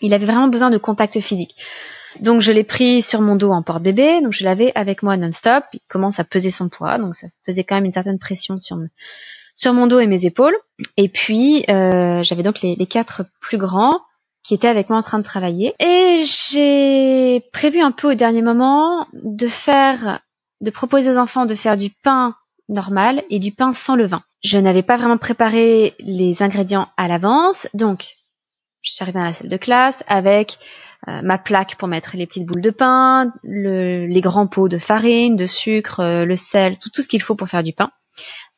[SPEAKER 1] Il avait vraiment besoin de contact physique. Donc je l'ai pris sur mon dos en porte-bébé, donc je l'avais avec moi non-stop. Il commence à peser son poids, donc ça faisait quand même une certaine pression sur, sur mon dos et mes épaules. Et puis euh, j'avais donc les, quatre plus grands qui étaient avec moi en train de travailler. Et j'ai prévu un peu au dernier moment de faire, de proposer aux enfants de faire du pain normal et du pain sans levain. Je n'avais pas vraiment préparé les ingrédients à l'avance, donc je suis arrivée dans la salle de classe avec euh, ma plaque pour mettre les petites boules de pain, les grands pots de farine, de sucre, euh, le sel, tout, tout ce qu'il faut pour faire du pain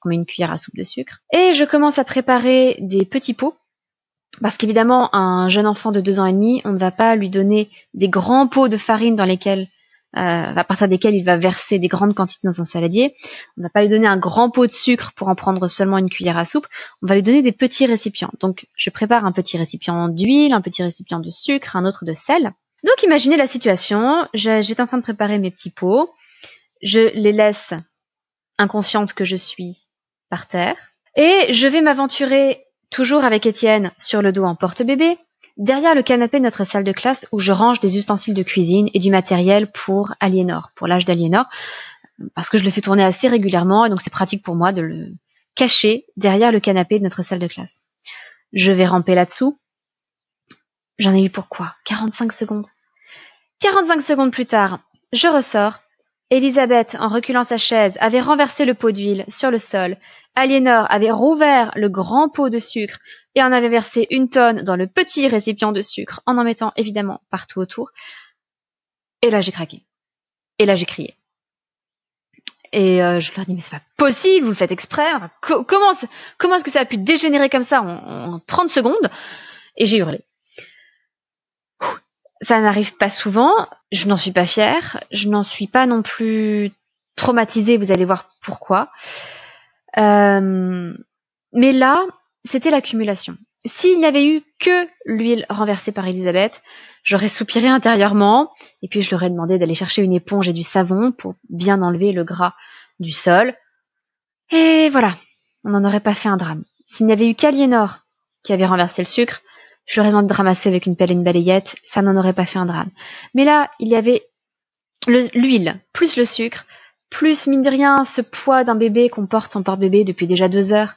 [SPEAKER 1] on met une cuillère à soupe de sucre. Et je commence à préparer des petits pots. Parce qu'évidemment, un jeune enfant de deux ans et demi, on ne va pas lui donner des grands pots de farine dans lesquels, euh, à partir desquels il va verser des grandes quantités dans un saladier. On ne va pas lui donner un grand pot de sucre pour en prendre seulement une cuillère à soupe. On va lui donner des petits récipients. Donc, je prépare un petit récipient d'huile, un petit récipient de sucre, un autre de sel. Donc, imaginez la situation. J'étais en train de préparer mes petits pots. Je les laisse inconsciente que je suis par terre. Et je vais m'aventurer toujours avec Étienne sur le dos en porte-bébé, derrière le canapé de notre salle de classe où je range des ustensiles de cuisine et du matériel pour Aliénor, pour l'âge d'Aliénor, parce que je le fais tourner assez régulièrement et donc c'est pratique pour moi de le cacher derrière le canapé de notre salle de classe. Je vais ramper là-dessous. J'en ai eu pour quoi? 45 secondes. 45 secondes plus tard, je ressors. Elisabeth, en reculant sa chaise, avait renversé le pot d'huile sur le sol. Aliénor avait rouvert le grand pot de sucre et en avait versé une tonne dans le petit récipient de sucre, en en mettant évidemment partout autour. Et là, j'ai craqué. Et là, j'ai crié. Et euh, je leur dis mais c'est pas possible, vous le faites exprès. comment comment est-ce que ça a pu dégénérer comme ça en, en 30 secondes? Et j'ai hurlé. Ça n'arrive pas souvent. Je n'en suis pas fière. Je n'en suis pas non plus traumatisée. Vous allez voir pourquoi. Euh, mais là, c'était l'accumulation. S'il n'y avait eu que l'huile renversée par Elisabeth, j'aurais soupiré intérieurement, et puis je leur ai demandé d'aller chercher une éponge et du savon pour bien enlever le gras du sol. Et voilà, on n'en aurait pas fait un drame. S'il n'y avait eu qu'Aliénor qui avait renversé le sucre, ai demandé de ramasser avec une pelle et une balayette, ça n'en aurait pas fait un drame. Mais là, il y avait l'huile, plus le sucre, plus mine de rien ce poids d'un bébé qu'on porte en porte-bébé depuis déjà deux heures.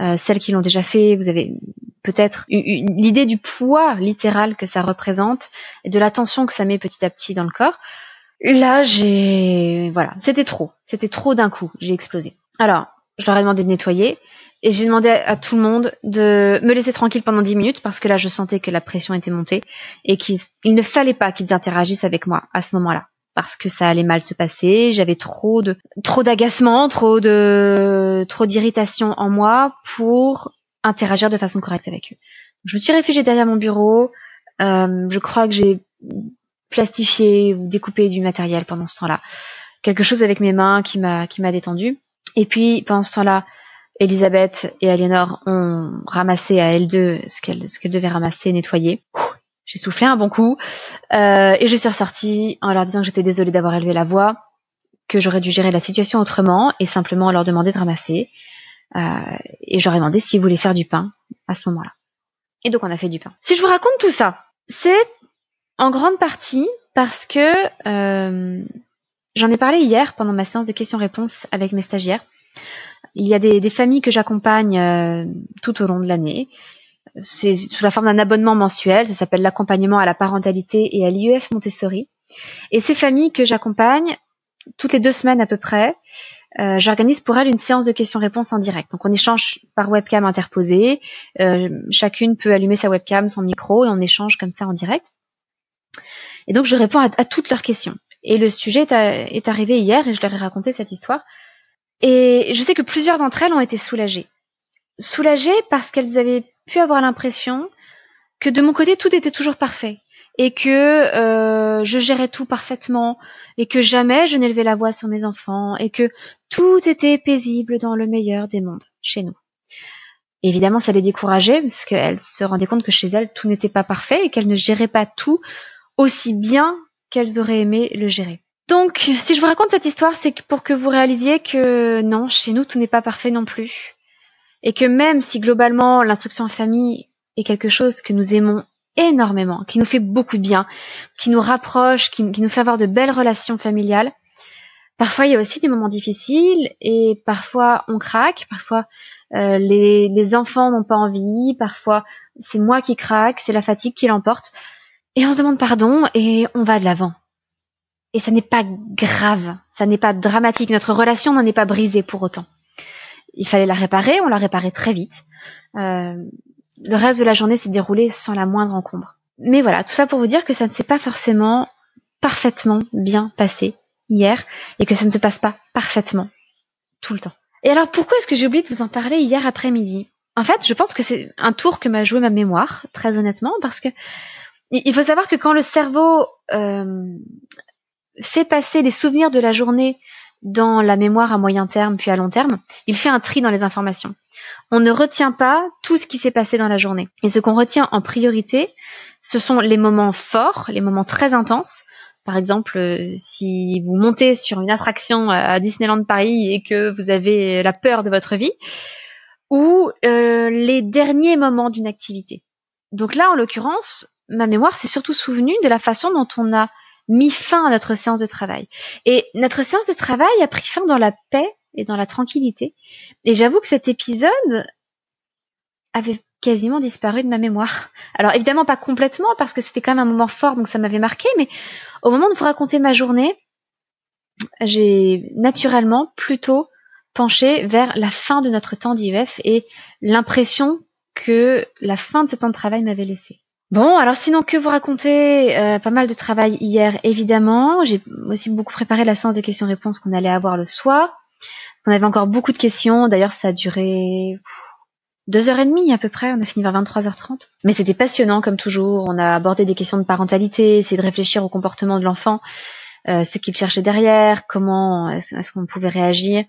[SPEAKER 1] Euh, celles qui l'ont déjà fait, vous avez peut-être l'idée du poids littéral que ça représente et de la tension que ça met petit à petit dans le corps. Là, j'ai voilà, c'était trop, c'était trop d'un coup, j'ai explosé. Alors, je leur ai demandé de nettoyer et j'ai demandé à, tout le monde de me laisser tranquille pendant dix minutes parce que là, je sentais que la pression était montée et qu'il ne fallait pas qu'ils interagissent avec moi à ce moment-là parce que ça allait mal se passer, j'avais trop de trop d'agacement, trop de trop d'irritation en moi pour interagir de façon correcte avec eux. Je me suis réfugiée derrière mon bureau. Euh, je crois que j'ai plastifié ou découpé du matériel pendant ce temps-là. Quelque chose avec mes mains qui m'a qui m'a détendu. Et puis pendant ce temps-là, Elisabeth et Aliénor ont ramassé à elles deux ce qu'elles ce qu'elles devaient ramasser, nettoyer. J'ai soufflé un bon coup euh, et je suis ressortie en leur disant que j'étais désolée d'avoir élevé la voix, que j'aurais dû gérer la situation autrement et simplement leur demander de ramasser. Euh, et j'aurais demandé s'ils voulaient faire du pain à ce moment-là. Et donc on a fait du pain. Si je vous raconte tout ça, c'est en grande partie parce que euh, j'en ai parlé hier pendant ma séance de questions-réponses avec mes stagiaires. Il y a des, familles que j'accompagne euh, tout au long de l'année c'est sous la forme d'un abonnement mensuel. Ça s'appelle l'accompagnement à la parentalité et à l'IEF Montessori. Et ces familles que j'accompagne, toutes les deux semaines à peu près, euh, j'organise pour elles une séance de questions-réponses en direct. Donc on échange par webcam interposée. Euh, chacune peut allumer sa webcam, son micro, et on échange comme ça en direct. Et donc je réponds à, toutes leurs questions. Et le sujet est, arrivé hier et je leur ai raconté cette histoire. Et je sais que plusieurs d'entre elles ont été soulagées. Soulagées parce qu'elles avaient pu avoir l'impression que de mon côté tout était toujours parfait et que euh, je gérais tout parfaitement et que jamais je n'élevais la voix sur mes enfants et que tout était paisible dans le meilleur des mondes chez nous. Évidemment, ça les décourageait parce qu'elles se rendaient compte que chez elles tout n'était pas parfait et qu'elles ne géraient pas tout aussi bien qu'elles auraient aimé le gérer. Donc, si je vous raconte cette histoire, c'est pour que vous réalisiez que non, chez nous tout n'est pas parfait non plus. Et que même si globalement l'instruction en famille est quelque chose que nous aimons énormément, qui nous fait beaucoup de bien, qui nous rapproche, qui, nous fait avoir de belles relations familiales, parfois il y a aussi des moments difficiles et parfois on craque, parfois euh, les, les enfants n'ont pas envie, parfois c'est moi qui craque, c'est la fatigue qui l'emporte, et on se demande pardon et on va de l'avant. Et ça n'est pas grave, ça n'est pas dramatique, notre relation n'en est pas brisée pour autant il fallait la réparer, on l'a réparée très vite. Euh, le reste de la journée s'est déroulé sans la moindre encombre. Mais voilà, tout ça pour vous dire que ça ne s'est pas forcément parfaitement bien passé hier et que ça ne se passe pas parfaitement tout le temps. Et alors pourquoi est-ce que j'ai oublié de vous en parler hier après-midi? En fait, je pense que c'est un tour que m'a joué ma mémoire, très honnêtement, parce que il faut savoir que quand le cerveau euh, fait passer les souvenirs de la journée dans la mémoire à moyen terme puis à long terme, il fait un tri dans les informations. On ne retient pas tout ce qui s'est passé dans la journée. Et ce qu'on retient en priorité, ce sont les moments forts, les moments très intenses. Par exemple, euh, si vous montez sur une attraction à Disneyland Paris et que vous avez la peur de votre vie, ou euh, les derniers moments d'une activité. Donc là, en l'occurrence, ma mémoire s'est surtout souvenue de la façon dont on a mis fin à notre séance de travail. Et notre séance de travail a pris fin dans la paix et dans la tranquillité. Et j'avoue que cet épisode avait quasiment disparu de ma mémoire. Alors évidemment pas complètement parce que c'était quand même un moment fort donc ça m'avait marqué, mais au moment de vous raconter ma journée, j'ai naturellement plutôt penché vers la fin de notre temps d'IEF et l'impression que la fin de ce temps de travail m'avait laissé. Bon, alors sinon que vous raconter euh, Pas mal de travail hier, évidemment. J'ai aussi beaucoup préparé la séance de questions-réponses qu'on allait avoir le soir. On avait encore beaucoup de questions. D'ailleurs, ça a duré deux heures et demie à peu près. On a fini vers 23h30. Mais c'était passionnant comme toujours. On a abordé des questions de parentalité, essayé de réfléchir au comportement de l'enfant, euh, ce qu'il cherchait derrière, comment est-ce qu'on pouvait réagir.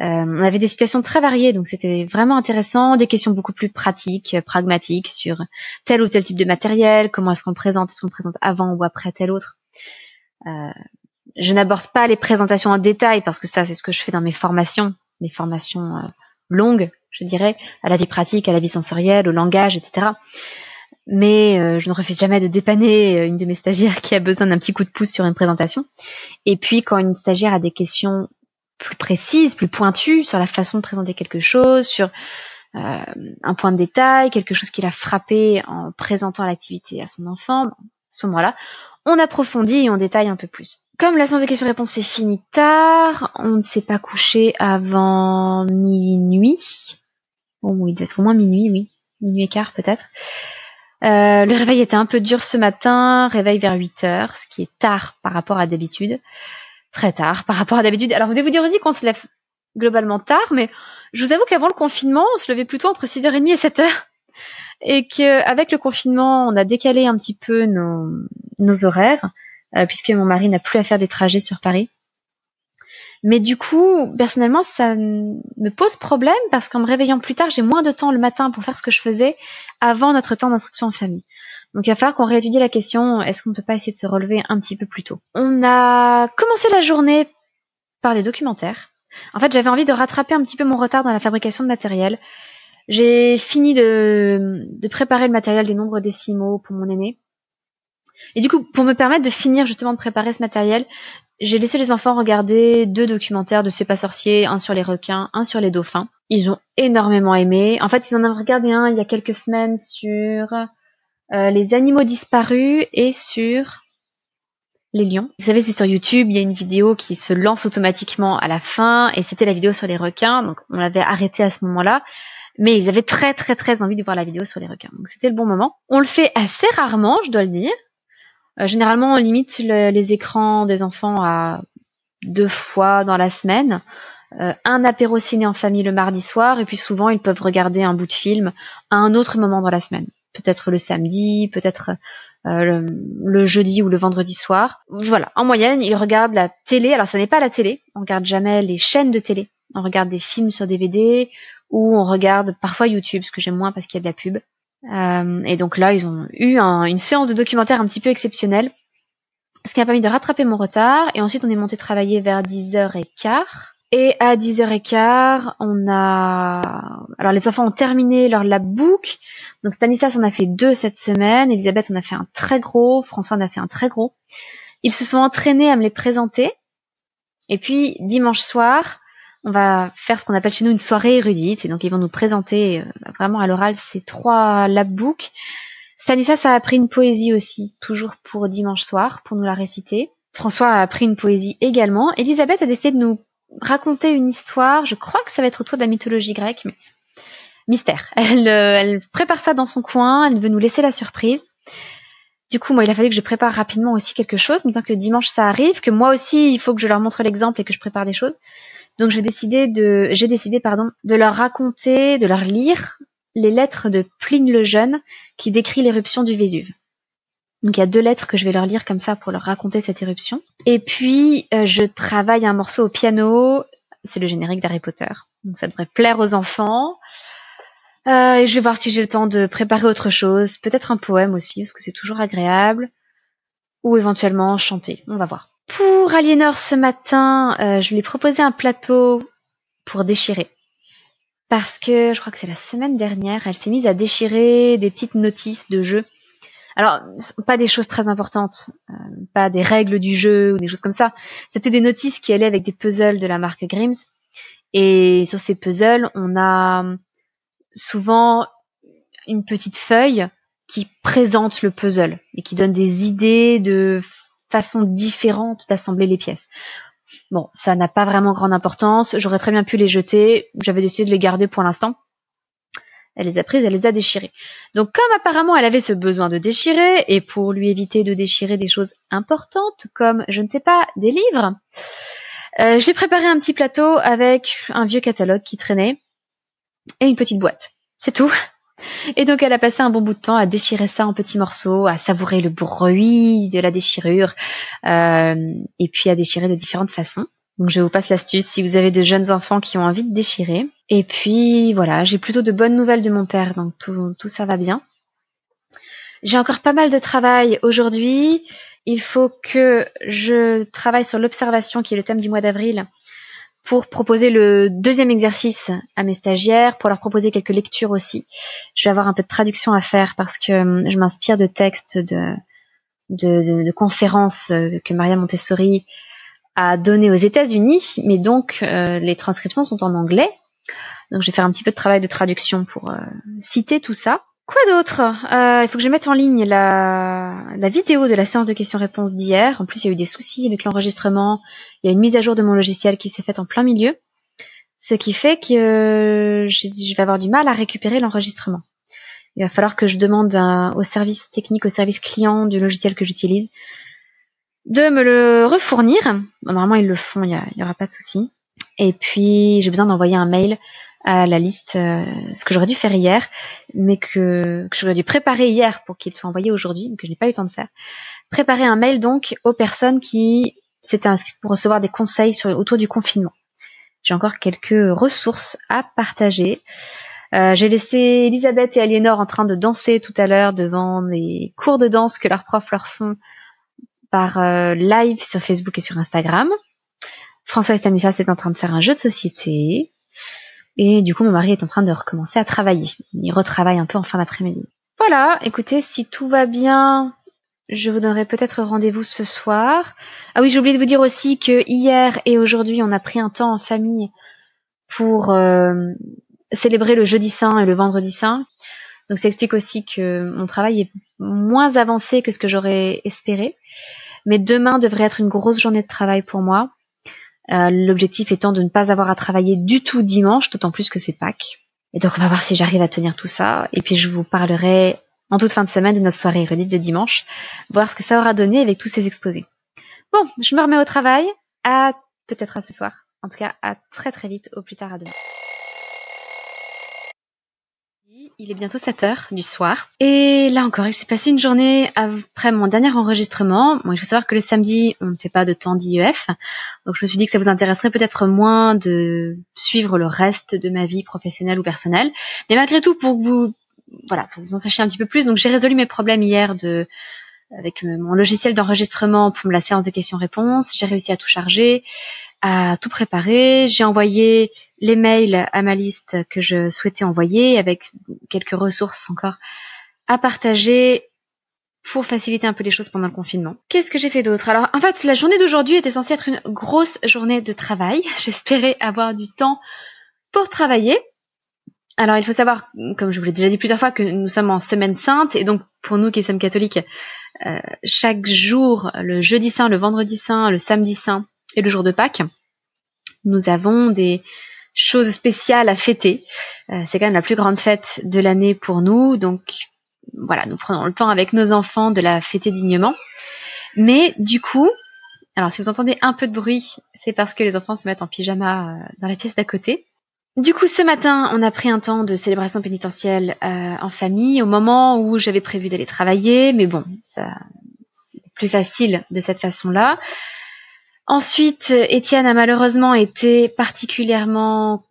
[SPEAKER 1] Euh, on avait des situations très variées, donc c'était vraiment intéressant. Des questions beaucoup plus pratiques, pragmatiques sur tel ou tel type de matériel, comment est-ce qu'on présente, est-ce qu'on présente avant ou après tel autre. Euh, je n'aborde pas les présentations en détail parce que ça, c'est ce que je fais dans mes formations, les formations euh, longues, je dirais, à la vie pratique, à la vie sensorielle, au langage, etc. Mais euh, je ne refuse jamais de dépanner euh, une de mes stagiaires qui a besoin d'un petit coup de pouce sur une présentation. Et puis quand une stagiaire a des questions plus précises, plus pointues sur la façon de présenter quelque chose, sur euh, un point de détail, quelque chose qui l'a frappé en présentant l'activité à son enfant, à ce moment-là, on approfondit et on détaille un peu plus. Comme la séance de questions-réponses est finie tard, on ne s'est pas couché avant minuit. Bon, il devait être au moins minuit, oui. Minuit et quart peut-être. Euh, le réveil était un peu dur ce matin, réveil vers 8 heures, ce qui est tard par rapport à d'habitude. Très tard par rapport à d'habitude. Alors vous devez vous dire aussi qu'on se lève globalement tard, mais je vous avoue qu'avant le confinement, on se levait plutôt entre 6h30 et 7h. Et qu'avec le confinement, on a décalé un petit peu nos, horaires, euh, puisque mon mari n'a plus à faire des trajets sur Paris. Mais du coup, personnellement, ça me pose problème parce qu'en me réveillant plus tard, j'ai moins de temps le matin pour faire ce que je faisais avant notre temps d'instruction en famille. Donc il va falloir qu'on réétudie la question, est-ce qu'on ne peut pas essayer de se relever un petit peu plus tôt? On a commencé la journée par des documentaires. En fait, j'avais envie de rattraper un petit peu mon retard dans la fabrication de matériel. J'ai fini de, préparer le matériel des nombres décimaux pour mon aîné. Et du coup, pour me permettre de finir justement de préparer ce matériel, j'ai laissé les enfants regarder deux documentaires de C'est pas sorcier, un sur les requins, un sur les dauphins. Ils ont énormément aimé. En fait, ils en ont regardé un il y a quelques semaines sur euh, les animaux disparus et sur les lions. Vous savez, c'est sur YouTube, il y a une vidéo qui se lance automatiquement à la fin, et c'était la vidéo sur les requins, donc on l'avait arrêté à ce moment-là. Mais ils avaient très très très envie de voir la vidéo sur les requins, donc c'était le bon moment. On le fait assez rarement, je dois le dire. Euh, généralement, on limite les écrans des enfants à deux fois dans la semaine. Euh, un apéro ciné en famille le mardi soir, et puis souvent ils peuvent regarder un bout de film à un autre moment dans la semaine. Peut-être le samedi, peut-être euh, le, jeudi ou le vendredi soir. Voilà, en moyenne, ils regardent la télé. Alors, ça n'est pas la télé. On regarde jamais les chaînes de télé. On regarde des films sur DVD ou on regarde parfois YouTube, ce que j'aime moins parce qu'il y a de la pub. Euh, et donc là, ils ont eu une séance de documentaire un petit peu exceptionnelle, ce qui a permis de rattraper mon retard. Et ensuite, on est monté travailler vers 10h15. Et à 10h15, on a... Alors les enfants ont terminé leur lab book. Donc Stanislas en a fait deux cette semaine, Elisabeth en a fait un très gros, François en a fait un très gros. Ils se sont entraînés à me les présenter. Et puis dimanche soir, on va faire ce qu'on appelle chez nous une soirée érudite. Et donc, ils vont nous présenter euh, vraiment à l'oral ces trois labbooks. Stanislas a appris une poésie aussi, toujours pour dimanche soir, pour nous la réciter. François a appris une poésie également. Elisabeth a décidé de nous raconter une histoire. Je crois que ça va être autour de la mythologie grecque, mais mystère. Elle, euh, elle prépare ça dans son coin. Elle veut nous laisser la surprise. Du coup, moi, il a fallu que je prépare rapidement aussi quelque chose, me disant que dimanche ça arrive, que moi aussi, il faut que je leur montre l'exemple et que je prépare des choses. Donc j'ai décidé de, j'ai décidé pardon, de leur raconter, de leur lire les lettres de Pline le Jeune qui décrit l'éruption du Vésuve. Donc il y a deux lettres que je vais leur lire comme ça pour leur raconter cette éruption. Et puis euh, je travaille un morceau au piano, c'est le générique d'Harry Potter. Donc ça devrait plaire aux enfants. Euh, et je vais voir si j'ai le temps de préparer autre chose, peut-être un poème aussi, parce que c'est toujours agréable. Ou éventuellement chanter, on va voir. Pour Aliénor ce matin, euh, je lui ai proposé un plateau pour déchirer. parce que je crois que c'est la semaine dernière, elle s'est mise à déchirer des petites notices de jeu. Alors, pas des choses très importantes, euh, pas des règles du jeu ou des choses comme ça. C'était des notices qui allaient avec des puzzles de la marque Grims. Et sur ces puzzles, on a souvent une petite feuille qui présente le puzzle et qui donne des idées de façons différentes d'assembler les pièces. Bon, ça n'a pas vraiment grande importance. J'aurais très bien pu les jeter. J'avais décidé de les garder pour l'instant. Elle les a prises, elle les a déchirées. Donc comme apparemment elle avait ce besoin de déchirer, et pour lui éviter de déchirer des choses importantes, comme, je ne sais pas, des livres, euh, je lui ai préparé un petit plateau avec un vieux catalogue qui traînait, et une petite boîte. C'est tout. Et donc elle a passé un bon bout de temps à déchirer ça en petits morceaux, à savourer le bruit de la déchirure, euh, et puis à déchirer de différentes façons. Donc je vous passe l'astuce si vous avez de jeunes enfants qui ont envie de déchirer. Et puis voilà, j'ai plutôt de bonnes nouvelles de mon père, donc tout, tout ça va bien. J'ai encore pas mal de travail aujourd'hui. Il faut que je travaille sur l'observation qui est le thème du mois d'avril pour proposer le deuxième exercice à mes stagiaires, pour leur proposer quelques lectures aussi. Je vais avoir un peu de traduction à faire parce que hum, je m'inspire de textes de, de, de, conférences euh, que Maria Montessori a donné aux États-Unis, mais donc euh, les transcriptions sont en anglais. Donc je vais faire un petit peu de travail de traduction pour euh, citer tout ça. Quoi d'autre? Euh, Il faut que je mette en ligne la, vidéo de la séance de questions-réponses d'hier. En plus, il y a eu des soucis avec l'enregistrement. Il y a une mise à jour de mon logiciel qui s'est faite en plein milieu. Ce qui fait que je vais avoir du mal à récupérer l'enregistrement. Il va falloir que je demande au service technique, au service client du logiciel que j'utilise, de me le refournir. normalement, ils le font, il n'y aura pas de souci. Et puis, j'ai besoin d'envoyer un mail à la liste, euh, ce que j'aurais dû faire hier, mais que, que j'aurais dû préparer hier pour qu'il soit envoyé aujourd'hui, mais que je n'ai pas eu le temps de faire. Préparer un mail donc aux personnes qui s'étaient inscrites pour recevoir des conseils sur, autour du confinement. J'ai encore quelques ressources à partager. Euh, j'ai laissé Elisabeth et Aliénor en train de danser tout à l'heure devant les cours de danse que leurs profs leur font par euh, live sur Facebook et sur Instagram. François et Stanislas est en train de faire un jeu de société. Et du coup, mon mari est en train de recommencer à travailler. Il retravaille un peu en fin d'après-midi. Voilà, écoutez, si tout va bien, je vous donnerai peut-être rendez-vous ce soir. Ah oui, j'ai oublié de vous dire aussi que hier et aujourd'hui, on a pris un temps en famille pour euh, célébrer le jeudi saint et le vendredi saint. Donc ça explique aussi que mon travail est moins avancé que ce que j'aurais espéré. Mais demain devrait être une grosse journée de travail pour moi. Euh, l'objectif étant de ne pas avoir à travailler du tout dimanche, d'autant plus que c'est Pâques. Et donc on va voir si j'arrive à tenir tout ça. Et puis je vous parlerai en toute fin de semaine de notre soirée érudite de dimanche, voir ce que ça aura donné avec tous ces exposés. Bon, je me remets au travail. À peut-être à ce soir. En tout cas, à très très vite, au plus tard à demain. Il est bientôt 7 heures du soir. Et là encore, il s'est passé une journée après mon dernier enregistrement. Bon, il faut savoir que le samedi, on ne fait pas de temps d'IEF. Donc je me suis dit que ça vous intéresserait peut-être moins de suivre le reste de ma vie professionnelle ou personnelle. Mais malgré tout, pour que vous, voilà, pour vous en sachiez un petit peu plus, donc j'ai résolu mes problèmes hier de, avec mon logiciel d'enregistrement pour la séance de questions-réponses. J'ai réussi à tout charger, à tout préparer. J'ai envoyé les mails à ma liste que je souhaitais envoyer avec quelques ressources encore à partager pour faciliter un peu les choses pendant le confinement. Qu'est-ce que j'ai fait d'autre? Alors en fait, la journée d'aujourd'hui était censée être une grosse journée de travail. J'espérais avoir du temps pour travailler. Alors il faut savoir, comme je vous l'ai déjà dit plusieurs fois, que nous sommes en semaine sainte et donc pour nous qui sommes catholiques, euh, chaque jour, le jeudi saint, le vendredi saint, le samedi saint et le jour de Pâques, nous avons des chose spéciale à fêter. Euh, c'est quand même la plus grande fête de l'année pour nous, donc voilà, nous prenons le temps avec nos enfants de la fêter dignement. Mais du coup, alors si vous entendez un peu de bruit, c'est parce que les enfants se mettent en pyjama euh, dans la pièce d'à côté. Du coup, ce matin, on a pris un temps de célébration pénitentielle euh, en famille, au moment où j'avais prévu d'aller travailler, mais bon, ça c'est plus facile de cette façon-là. Ensuite, Étienne a malheureusement été particulièrement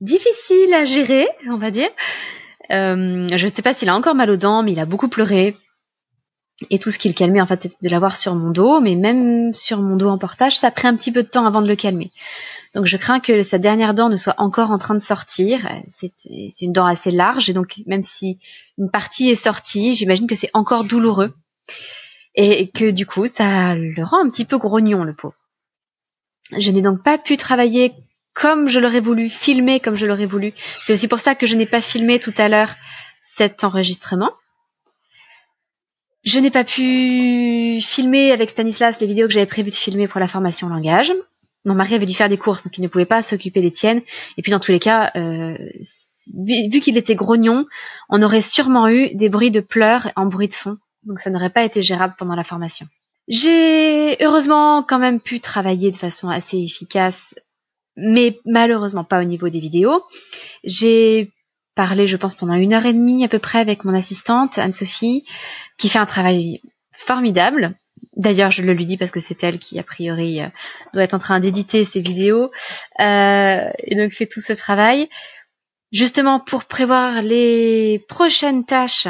[SPEAKER 1] difficile à gérer, on va dire. Euh, je ne sais pas s'il a encore mal aux dents, mais il a beaucoup pleuré. Et tout ce qui le calmait, en fait, c'était de l'avoir sur mon dos. Mais même sur mon dos en portage, ça a pris un petit peu de temps avant de le calmer. Donc je crains que sa dernière dent ne soit encore en train de sortir. C'est une dent assez large et donc même si une partie est sortie, j'imagine que c'est encore douloureux et que du coup ça le rend un petit peu grognon le pauvre. Je n'ai donc pas pu travailler comme je l'aurais voulu, filmer comme je l'aurais voulu. C'est aussi pour ça que je n'ai pas filmé tout à l'heure cet enregistrement. Je n'ai pas pu filmer avec Stanislas les vidéos que j'avais prévu de filmer pour la formation langage. Mon mari avait dû faire des courses, donc il ne pouvait pas s'occuper des tiennes. Et puis dans tous les cas, euh, vu, qu'il était grognon, on aurait sûrement eu des bruits de pleurs en bruit de fond. Donc ça n'aurait pas été gérable pendant la formation. J'ai heureusement quand même pu travailler de façon assez efficace, mais malheureusement pas au niveau des vidéos. J'ai parlé, je pense, pendant une heure et demie à peu près avec mon assistante, Anne-Sophie, qui fait un travail formidable. D'ailleurs, je le lui dis parce que c'est elle qui, a priori, euh, doit être en train d'éditer ces vidéos euh, et donc fait tout ce travail, justement pour prévoir les prochaines tâches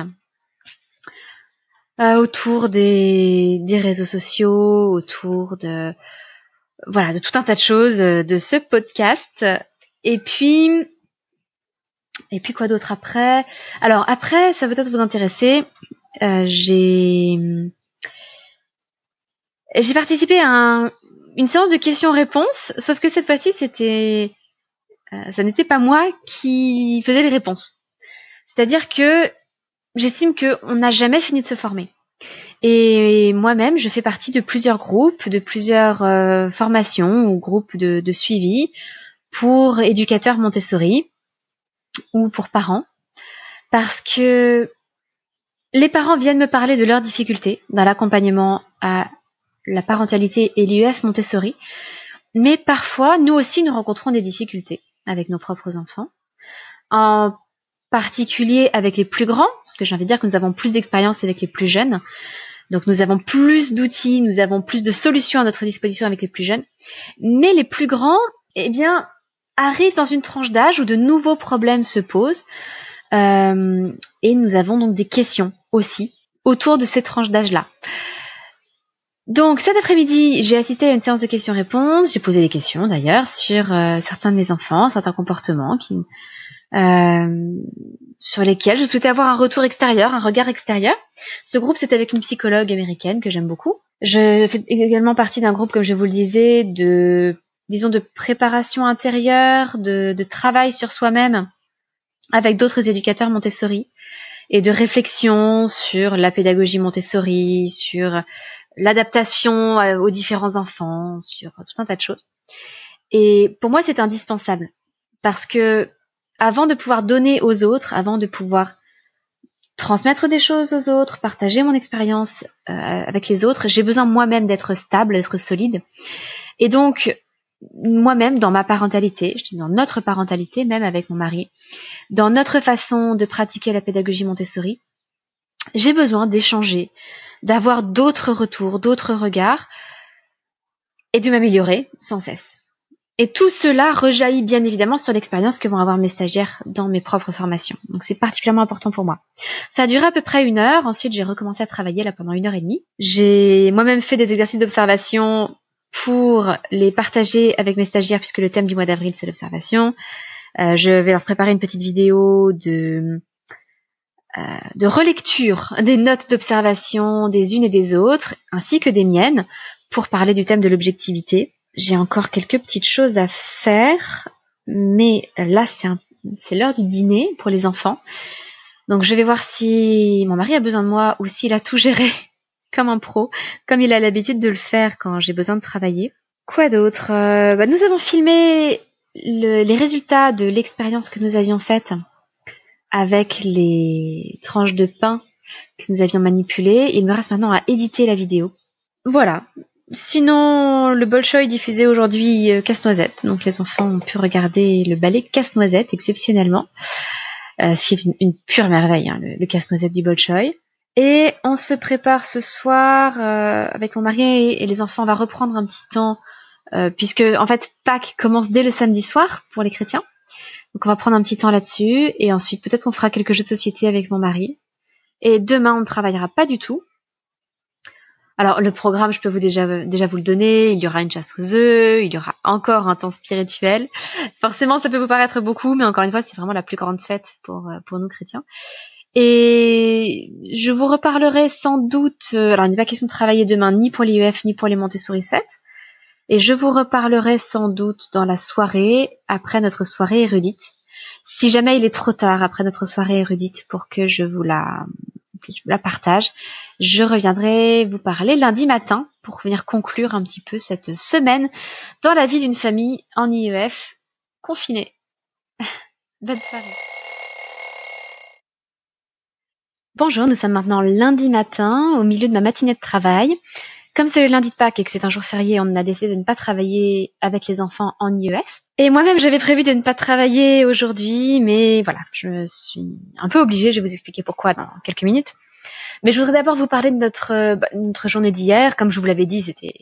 [SPEAKER 1] euh, autour des, réseaux sociaux, autour de voilà de tout un tas de choses de ce podcast. Et puis et puis quoi d'autre après? Alors après, ça va peut-être vous intéresser. Euh, j'ai j'ai participé à une séance de questions-réponses, sauf que cette fois-ci, c'était euh, ça n'était pas moi qui faisais les réponses. C'est-à-dire que j'estime qu'on n'a jamais fini de se former. Et moi-même, je fais partie de plusieurs groupes, de plusieurs euh, formations ou groupes de, suivi pour éducateurs Montessori ou pour parents, parce que les parents viennent me parler de leurs difficultés dans l'accompagnement à la parentalité et l'IEF Montessori, mais parfois, nous aussi, nous rencontrons des difficultés avec nos propres enfants, en particulier avec les plus grands, parce que j'ai envie de dire que nous avons plus d'expérience avec les plus jeunes, donc nous avons plus d'outils, nous avons plus de solutions à notre disposition avec les plus jeunes, mais les plus grands, eh bien, arrive dans une tranche d'âge où de nouveaux problèmes se posent. Euh, et nous avons donc des questions aussi autour de ces tranches d'âge-là. Donc cet après-midi, j'ai assisté à une séance de questions-réponses. J'ai posé des questions d'ailleurs sur euh, certains de mes enfants, certains comportements qui, sur lesquels je souhaitais avoir un retour extérieur, un regard extérieur. Ce groupe, c'est avec une psychologue américaine que j'aime beaucoup. Je fais également partie d'un groupe, comme je vous le disais, de disons, de préparation intérieure, de, de travail sur soi-même avec d'autres éducateurs Montessori et de réflexion sur la pédagogie Montessori, sur l'adaptation euh, aux différents enfants, sur tout un tas de choses. Et pour moi, c'est indispensable parce que avant de pouvoir donner aux autres, avant de pouvoir transmettre des choses aux autres, partager mon expérience euh, avec les autres, j'ai besoin moi-même d'être stable, d'être solide. Et donc, moi-même dans ma parentalité, je dis dans notre parentalité, même avec mon mari, dans notre façon de pratiquer la pédagogie Montessori, j'ai besoin d'échanger, d'avoir d'autres retours, d'autres regards et de m'améliorer sans cesse. Et tout cela rejaillit bien évidemment sur l'expérience que vont avoir mes stagiaires dans mes propres formations. Donc c'est particulièrement important pour moi. Ça a duré à peu près une heure. Ensuite, j'ai recommencé à travailler là pendant une heure et demie. J'ai moi-même fait des exercices d'observation pour les partager avec mes stagiaires puisque le thème du mois d'avril c'est l'observation. Euh, je vais leur préparer une petite vidéo euh, de relecture des notes d'observation des unes et des autres, ainsi que des miennes, pour parler du thème de l'objectivité. J'ai encore quelques petites choses à faire, mais là c'est l'heure du dîner pour les enfants. Donc je vais voir si mon mari a besoin de moi ou s'il a tout géré comme un pro, comme il a l'habitude de le faire quand j'ai besoin de travailler. Quoi d'autre? Euh, bah, Nous avons filmé les résultats de l'expérience que nous avions faite avec les tranches de pain que nous avions manipulées. Il me reste maintenant à éditer la vidéo. Voilà. Sinon, le Bolshoi diffusait aujourd'hui euh, Casse-Noisette. Donc les enfants ont pu regarder le ballet Casse-Noisette exceptionnellement. Euh, ce qui est une, pure merveille, hein, le, Casse-Noisette du Bolshoi. Et on se prépare ce soir euh, avec mon mari et les enfants. On va reprendre un petit temps euh, puisque en fait Pâques commence dès le samedi soir pour les chrétiens. Donc on va prendre un petit temps là-dessus et ensuite peut-être qu'on fera quelques jeux de société avec mon mari. Et demain on ne travaillera pas du tout. Alors le programme, je peux vous déjà déjà vous le donner. Il y aura une chasse aux œufs, il y aura encore un temps spirituel. Forcément, ça peut vous paraître beaucoup, mais encore une fois, c'est vraiment la plus grande fête pour euh, pour nous chrétiens. Et je vous reparlerai sans doute. Euh, alors il n'est pas question de travailler demain ni pour l'IEF ni pour les Montessori 7. Et je vous reparlerai sans doute dans la soirée après notre soirée érudite. Si jamais il est trop tard après notre soirée érudite pour que je vous la la partage. Je reviendrai vous parler lundi matin pour venir conclure un petit peu cette semaine dans la vie d'une famille en IEF confinée. Bonne soirée. Bonjour, nous sommes maintenant lundi matin au milieu de ma matinée de travail. Comme c'est le lundi de Pâques et que c'est un jour férié, on a décidé de ne pas travailler avec les enfants en IEF. Et moi-même, j'avais prévu de ne pas travailler aujourd'hui, mais voilà, je suis un peu obligée, je vais vous expliquer pourquoi dans quelques minutes. Mais je voudrais d'abord vous parler de notre, bah, notre journée d'hier. Comme je vous l'avais dit, c'était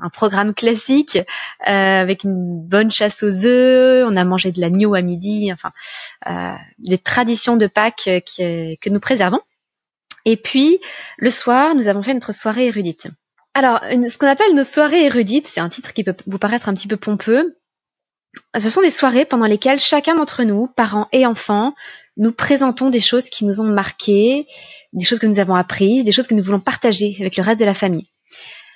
[SPEAKER 1] un programme classique euh, avec une bonne chasse aux œufs. On a mangé de l'agneau à midi, enfin euh, les traditions de Pâques que nous préservons. Et puis le soir, nous avons fait notre soirée érudite. Alors, ce qu'on appelle nos soirées érudites, c'est un titre qui peut vous paraître un petit peu pompeux. Ce sont des soirées pendant lesquelles chacun d'entre nous, parents et enfants, nous présentons des choses qui nous ont marquées, des choses que nous avons apprises, des choses que nous voulons partager avec le reste de la famille.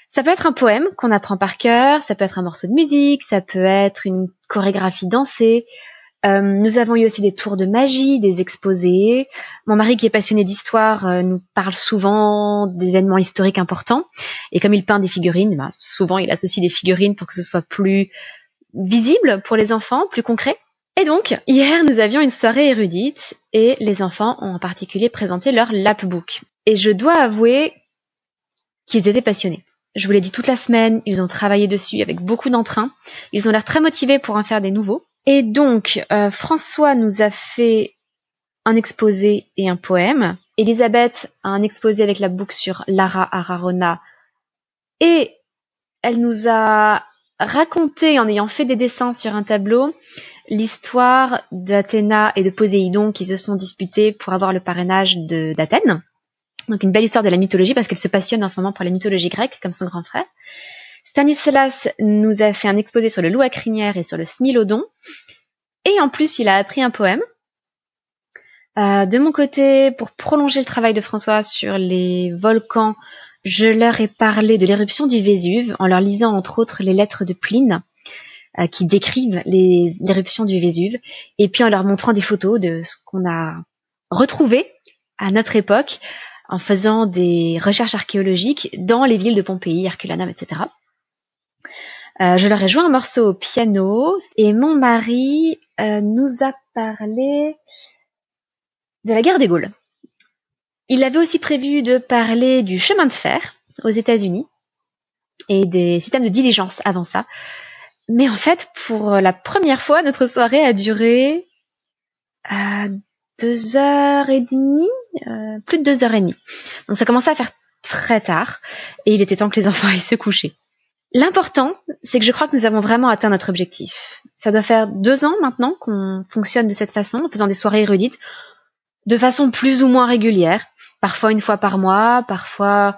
[SPEAKER 1] Ça peut être un poème qu'on apprend par cœur, ça peut être un morceau de musique, ça peut être une chorégraphie dansée, euh, nous avons eu aussi des tours de magie, des exposés. Mon mari, qui est passionné d'histoire, euh, nous parle souvent d'événements historiques importants. Et comme il peint des figurines, ben, souvent il associe des figurines pour que ce soit plus visible pour les enfants, plus concret. Et donc, hier, nous avions une soirée érudite et les enfants ont en particulier présenté leur lapbook. Et je dois avouer qu'ils étaient passionnés. Je vous l'ai dit toute la semaine, ils ont travaillé dessus avec beaucoup d'entrain. Ils ont l'air très motivés pour en faire des nouveaux. Et donc, euh, François nous a fait un exposé et un poème. Elisabeth a un exposé avec la boucle sur Lara Ararona. Et elle nous a raconté, en ayant fait des dessins sur un tableau, l'histoire d'Athéna et de Poséidon qui se sont disputés pour avoir le parrainage d'Athènes. Donc une belle histoire de la mythologie parce qu'elle se passionne en ce moment pour la mythologie grecque comme son grand frère. Stanislas nous a fait un exposé sur le loup à crinière et sur le smilodon. Et en plus, il a appris un poème. Euh, de mon côté, pour prolonger le travail de François sur les volcans, je leur ai parlé de l'éruption du Vésuve en leur lisant entre autres les lettres de Pline euh, qui décrivent l'éruption du Vésuve et puis en leur montrant des photos de ce qu'on a retrouvé à notre époque en faisant des recherches archéologiques dans les villes de Pompéi, Herculanum, etc. Euh, je leur ai joué un morceau au piano et mon mari euh, nous a parlé de la guerre des Gaules. Il avait aussi prévu de parler du chemin de fer aux États-Unis et des systèmes de diligence avant ça. Mais en fait, pour la première fois, notre soirée a duré euh, deux heures et demie, plus de deux heures et demie. Donc ça commençait à faire très tard et il était temps que les enfants aillent se coucher. L'important, c'est que je crois que nous avons vraiment atteint notre objectif. Ça doit faire deux ans maintenant qu'on fonctionne de cette façon, en faisant des soirées érudites, de façon plus ou moins régulière, parfois une fois par mois, parfois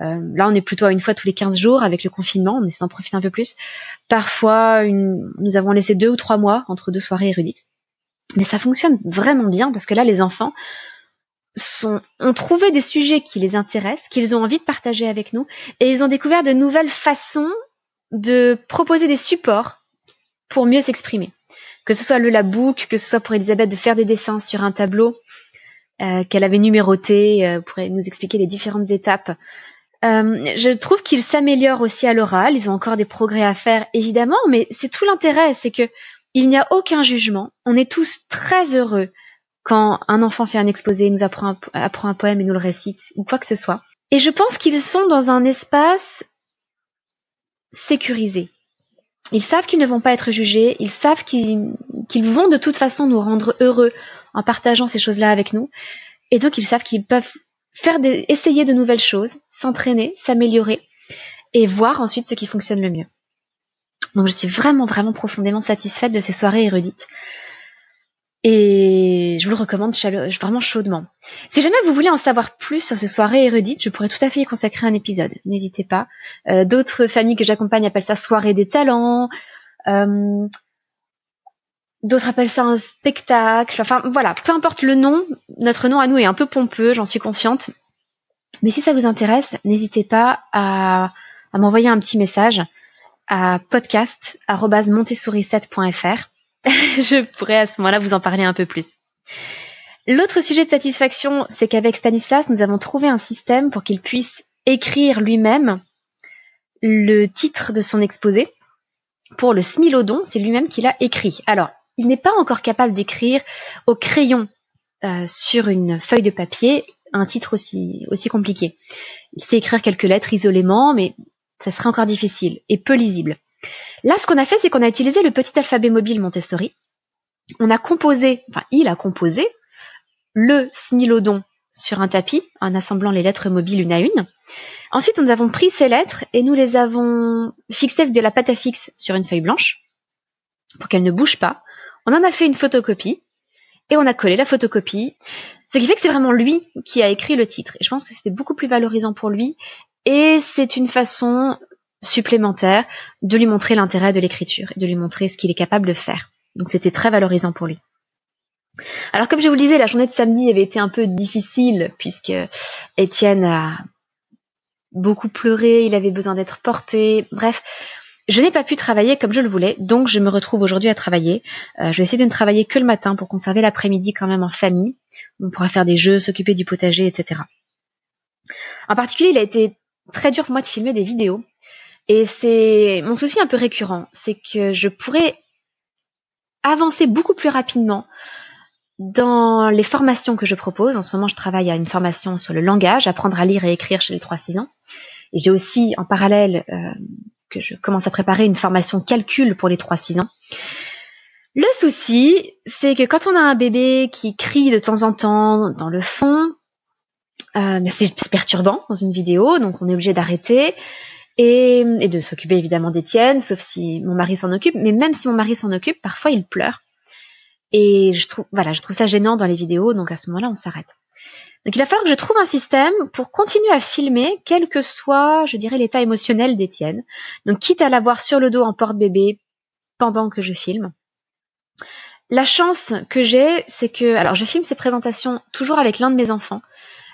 [SPEAKER 1] euh, là on est plutôt à une fois tous les 15 jours avec le confinement, on essaie d'en profiter un peu plus. Parfois nous avons laissé deux ou trois mois entre deux soirées érudites. Mais ça fonctionne vraiment bien parce que là les enfants ont trouvé des sujets qui les intéressent, qu'ils ont envie de partager avec nous, et ils ont découvert de nouvelles façons de proposer des supports pour mieux s'exprimer. Que ce soit le labook, que ce soit pour Elisabeth de faire des dessins sur un tableau euh, qu'elle avait numéroté euh, pour nous expliquer les différentes étapes. Euh, je trouve qu'ils s'améliorent aussi à l'oral. Ils ont encore des progrès à faire, évidemment, mais c'est tout l'intérêt, c'est que il n'y a aucun jugement. On est tous très heureux quand un enfant fait un exposé, nous apprend un, poème et nous le récite, ou quoi que ce soit. Et je pense qu'ils sont dans un espace sécurisé. Ils savent qu'ils ne vont pas être jugés, ils savent qu'ils vont de toute façon nous rendre heureux en partageant ces choses-là avec nous, et donc ils savent qu'ils peuvent faire des, essayer de nouvelles choses, s'entraîner, s'améliorer, et voir ensuite ce qui fonctionne le mieux. Donc je suis vraiment, vraiment profondément satisfaite de ces soirées érudites. Et je vous le recommande vraiment chaudement. Si jamais vous voulez en savoir plus sur ces soirées érudites, je pourrais tout à fait y consacrer un épisode. N'hésitez pas. Euh, d'autres familles que j'accompagne appellent ça soirée des talents. Euh, d'autres appellent ça un spectacle. Enfin voilà, peu importe le nom, notre nom à nous est un peu pompeux, j'en suis consciente. Mais si ça vous intéresse, n'hésitez pas à, à m'envoyer un petit message à podcast.montessori7.fr je pourrais à ce moment-là vous en parler un peu plus. L'autre sujet de satisfaction, c'est qu'avec Stanislas, nous avons trouvé un système pour qu'il puisse écrire lui-même le titre de son exposé. Pour le Smilodon, c'est lui-même qui l'a écrit. Alors, il n'est pas encore capable d'écrire au crayon euh, sur une feuille de papier un titre aussi, aussi compliqué. Il sait écrire quelques lettres isolément, mais ça serait encore difficile et peu lisible. Là, ce qu'on a fait, c'est qu'on a utilisé le petit alphabet mobile Montessori. On a composé, enfin, il a composé le smilodon sur un tapis en assemblant les lettres mobiles une à une. Ensuite, nous avons pris ces lettres et nous les avons fixées avec de la pâte à fixe sur une feuille blanche pour qu'elles ne bougent pas. On en a fait une photocopie et on a collé la photocopie. Ce qui fait que c'est vraiment lui qui a écrit le titre. Et je pense que c'était beaucoup plus valorisant pour lui. Et c'est une façon supplémentaire de lui montrer l'intérêt de l'écriture et de lui montrer ce qu'il est capable de faire. Donc c'était très valorisant pour lui. Alors comme je vous le disais, la journée de samedi avait été un peu difficile puisque Étienne a beaucoup pleuré, il avait besoin d'être porté, bref. Je n'ai pas pu travailler comme je le voulais, donc je me retrouve aujourd'hui à travailler. Euh, je vais essayer de ne travailler que le matin pour conserver l'après-midi quand même en famille. On pourra faire des jeux, s'occuper du potager, etc. En particulier, il a été très dur pour moi de filmer des vidéos et c'est mon souci un peu récurrent, c'est que je pourrais avancer beaucoup plus rapidement dans les formations que je propose. En ce moment, je travaille à une formation sur le langage, apprendre à lire et écrire chez les 3-6 ans. Et j'ai aussi en parallèle euh, que je commence à préparer une formation calcul pour les 3-6 ans. Le souci, c'est que quand on a un bébé qui crie de temps en temps dans le fond, euh, c'est perturbant dans une vidéo, donc on est obligé d'arrêter et, de s'occuper évidemment d'Étienne, sauf si mon mari s'en occupe. Mais même si mon mari s'en occupe, parfois il pleure. Et je trouve, voilà, je trouve ça gênant dans les vidéos, donc à ce moment-là, on s'arrête. Donc il va falloir que je trouve un système pour continuer à filmer, quel que soit, je dirais, l'état émotionnel d'Étienne. Donc quitte à l'avoir sur le dos en porte-bébé pendant que je filme. La chance que j'ai, c'est que, alors je filme ces présentations toujours avec l'un de mes enfants.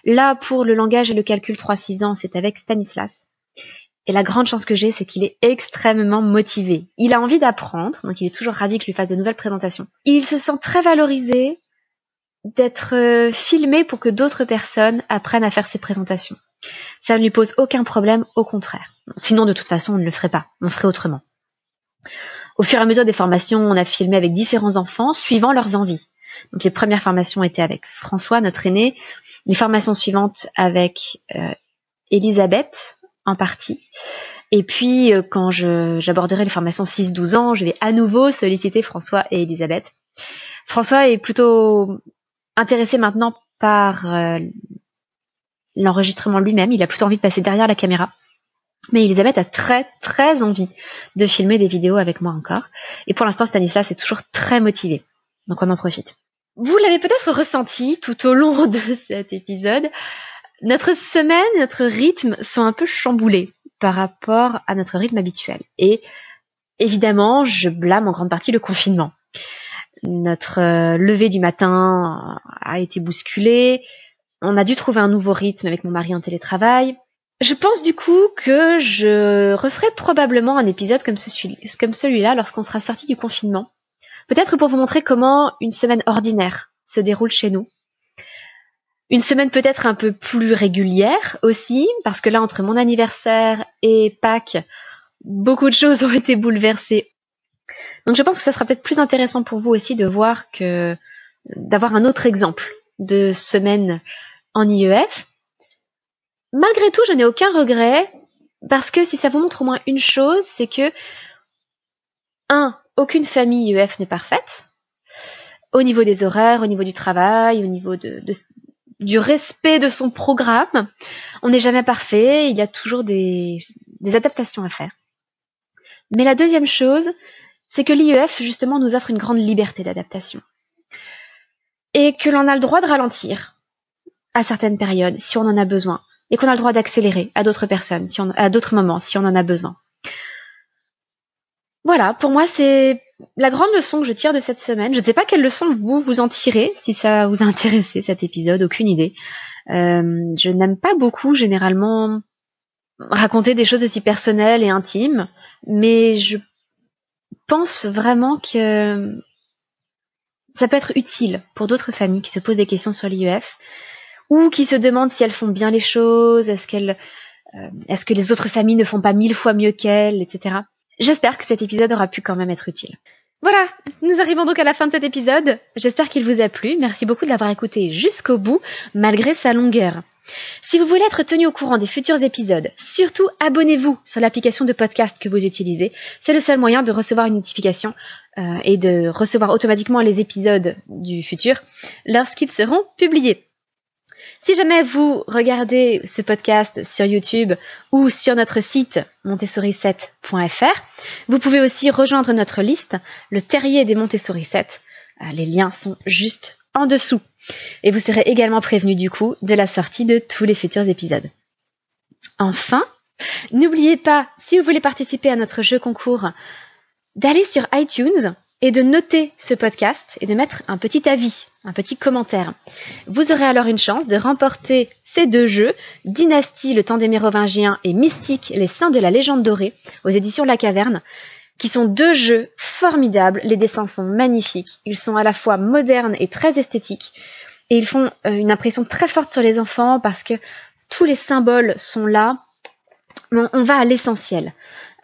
[SPEAKER 1] Là, pour le langage et le calcul 3-6 ans, c'est avec Stanislas. Et la grande chance que j'ai, c'est qu'il est extrêmement motivé. Il a envie d'apprendre, donc il est toujours ravi que je lui fasse de nouvelles présentations. Il se sent très valorisé d'être euh, filmé pour que d'autres personnes apprennent à faire ses présentations. Ça ne lui pose aucun problème, au contraire. Sinon, de toute façon, on ne le ferait pas. On ferait autrement. Au fur et à mesure des formations, on a filmé avec différents enfants, suivant leurs envies. Donc les premières formations étaient avec François, notre aîné. Les formations suivantes avec euh, Elisabeth, en partie. Et puis, euh, quand j'aborderai les formations 6-12 ans, je vais à nouveau solliciter François et Elisabeth. François est plutôt intéressé maintenant par euh, l'enregistrement lui-même. Il a plutôt envie de passer derrière la caméra. Mais Elisabeth a très très envie de filmer des vidéos avec moi encore. Et pour l'instant, Stanislas est toujours très motivé. Donc on en profite. Vous l'avez peut-être ressenti tout au long de cet épisode. Notre semaine, notre rythme sont un peu chamboulés par rapport à notre rythme habituel. Et évidemment, je blâme en grande partie le confinement. Notre euh, lever du matin a été bousculé. On a dû trouver un nouveau rythme avec mon mari en télétravail. Je pense du coup que je referai probablement un épisode comme, comme celui-là lorsqu'on sera sorti du confinement. Peut-être pour vous montrer comment une semaine ordinaire se déroule chez nous. Une semaine peut-être un peu plus régulière aussi, parce que là, entre mon anniversaire et Pâques, beaucoup de choses ont été bouleversées. Donc je pense que ça sera peut-être plus intéressant pour vous aussi de voir que d'avoir un autre exemple de semaine en IEF. Malgré tout, je n'ai aucun regret parce que si ça vous montre au moins une chose, c'est que un, aucune famille IEF n'est parfaite. Au niveau des horaires, au niveau du travail, au niveau de, du respect de son programme. On n'est jamais parfait, il y a toujours des, adaptations à faire. Mais la deuxième chose, c'est que l'IEF justement nous offre une grande liberté d'adaptation. et que l'on a le droit de ralentir à certaines périodes si on en a besoin et qu'on a le droit d'accélérer à d'autres personnes, à d'autres moments si on en a besoin. Voilà, pour moi c'est la grande leçon que je tire de cette semaine. Je ne sais pas quelle leçon vous vous en tirez, si ça vous a intéressé cet épisode, aucune idée. Euh, je n'aime pas beaucoup généralement raconter des choses aussi personnelles et intimes, mais je pense vraiment que ça peut être utile pour d'autres familles qui se posent des questions sur l'IEF ou qui se demandent si elles font bien les choses, euh, est-ce que les autres familles ne font pas mille fois mieux qu'elles, etc. J'espère que cet épisode aura pu quand même être utile. Voilà, nous arrivons donc à la fin de cet épisode. J'espère qu'il vous a plu. Merci beaucoup de l'avoir écouté jusqu'au bout, malgré sa longueur. Si vous voulez être tenu au courant des futurs épisodes, surtout abonnez-vous sur l'application de podcast que vous utilisez. C'est le seul moyen de recevoir une notification euh, et de recevoir automatiquement les épisodes du futur lorsqu'ils seront publiés. Si jamais vous regardez ce podcast sur YouTube ou sur notre site montessori7.fr, vous pouvez aussi rejoindre notre liste, le terrier des Montessori 7. Euh, les liens sont juste en dessous. Et vous serez également prévenu du coup de la sortie de tous les futurs épisodes. Enfin, n'oubliez pas, si vous voulez participer à notre jeu concours, d'aller sur iTunes et de noter ce podcast et de mettre un petit avis, un petit commentaire. Vous aurez alors une chance de remporter ces deux jeux, Dynastie, le temps des Mérovingiens et Mystique, les saints de la légende dorée, aux éditions La Caverne, qui sont deux jeux formidables. Les dessins sont magnifiques, ils sont à la fois modernes et très esthétiques, et ils font euh, une impression très forte sur les enfants parce que tous les symboles sont là. On va à l'essentiel.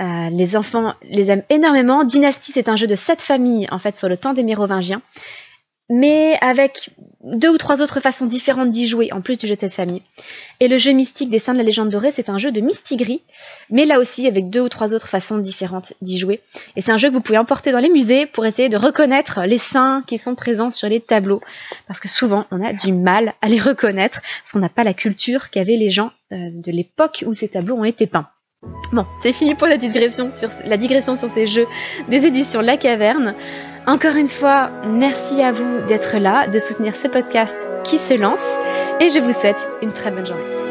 [SPEAKER 1] Euh, les enfants les aiment énormément. Dynastie, c'est un jeu de sept familles, en fait, sur le temps des Mérovingiens, mais avec deux ou trois autres façons différentes d'y jouer, en plus du jeu de cette famille. Et le jeu mystique des Saints de la Légende dorée, c'est un jeu de mistigris, mais là aussi avec deux ou trois autres façons différentes d'y jouer. Et c'est un jeu que vous pouvez emporter dans les musées pour essayer de reconnaître les saints qui sont présents sur les tableaux, parce que souvent on a du mal à les reconnaître, parce qu'on n'a pas la culture qu'avaient les gens euh, de l'époque où ces tableaux ont été peints. Bon, c'est fini pour la digression, sur, la ces jeux des éditions La Caverne. Encore une fois, merci à vous d'être là, de soutenir ce podcast qui se lance et je vous souhaite une très bonne journée.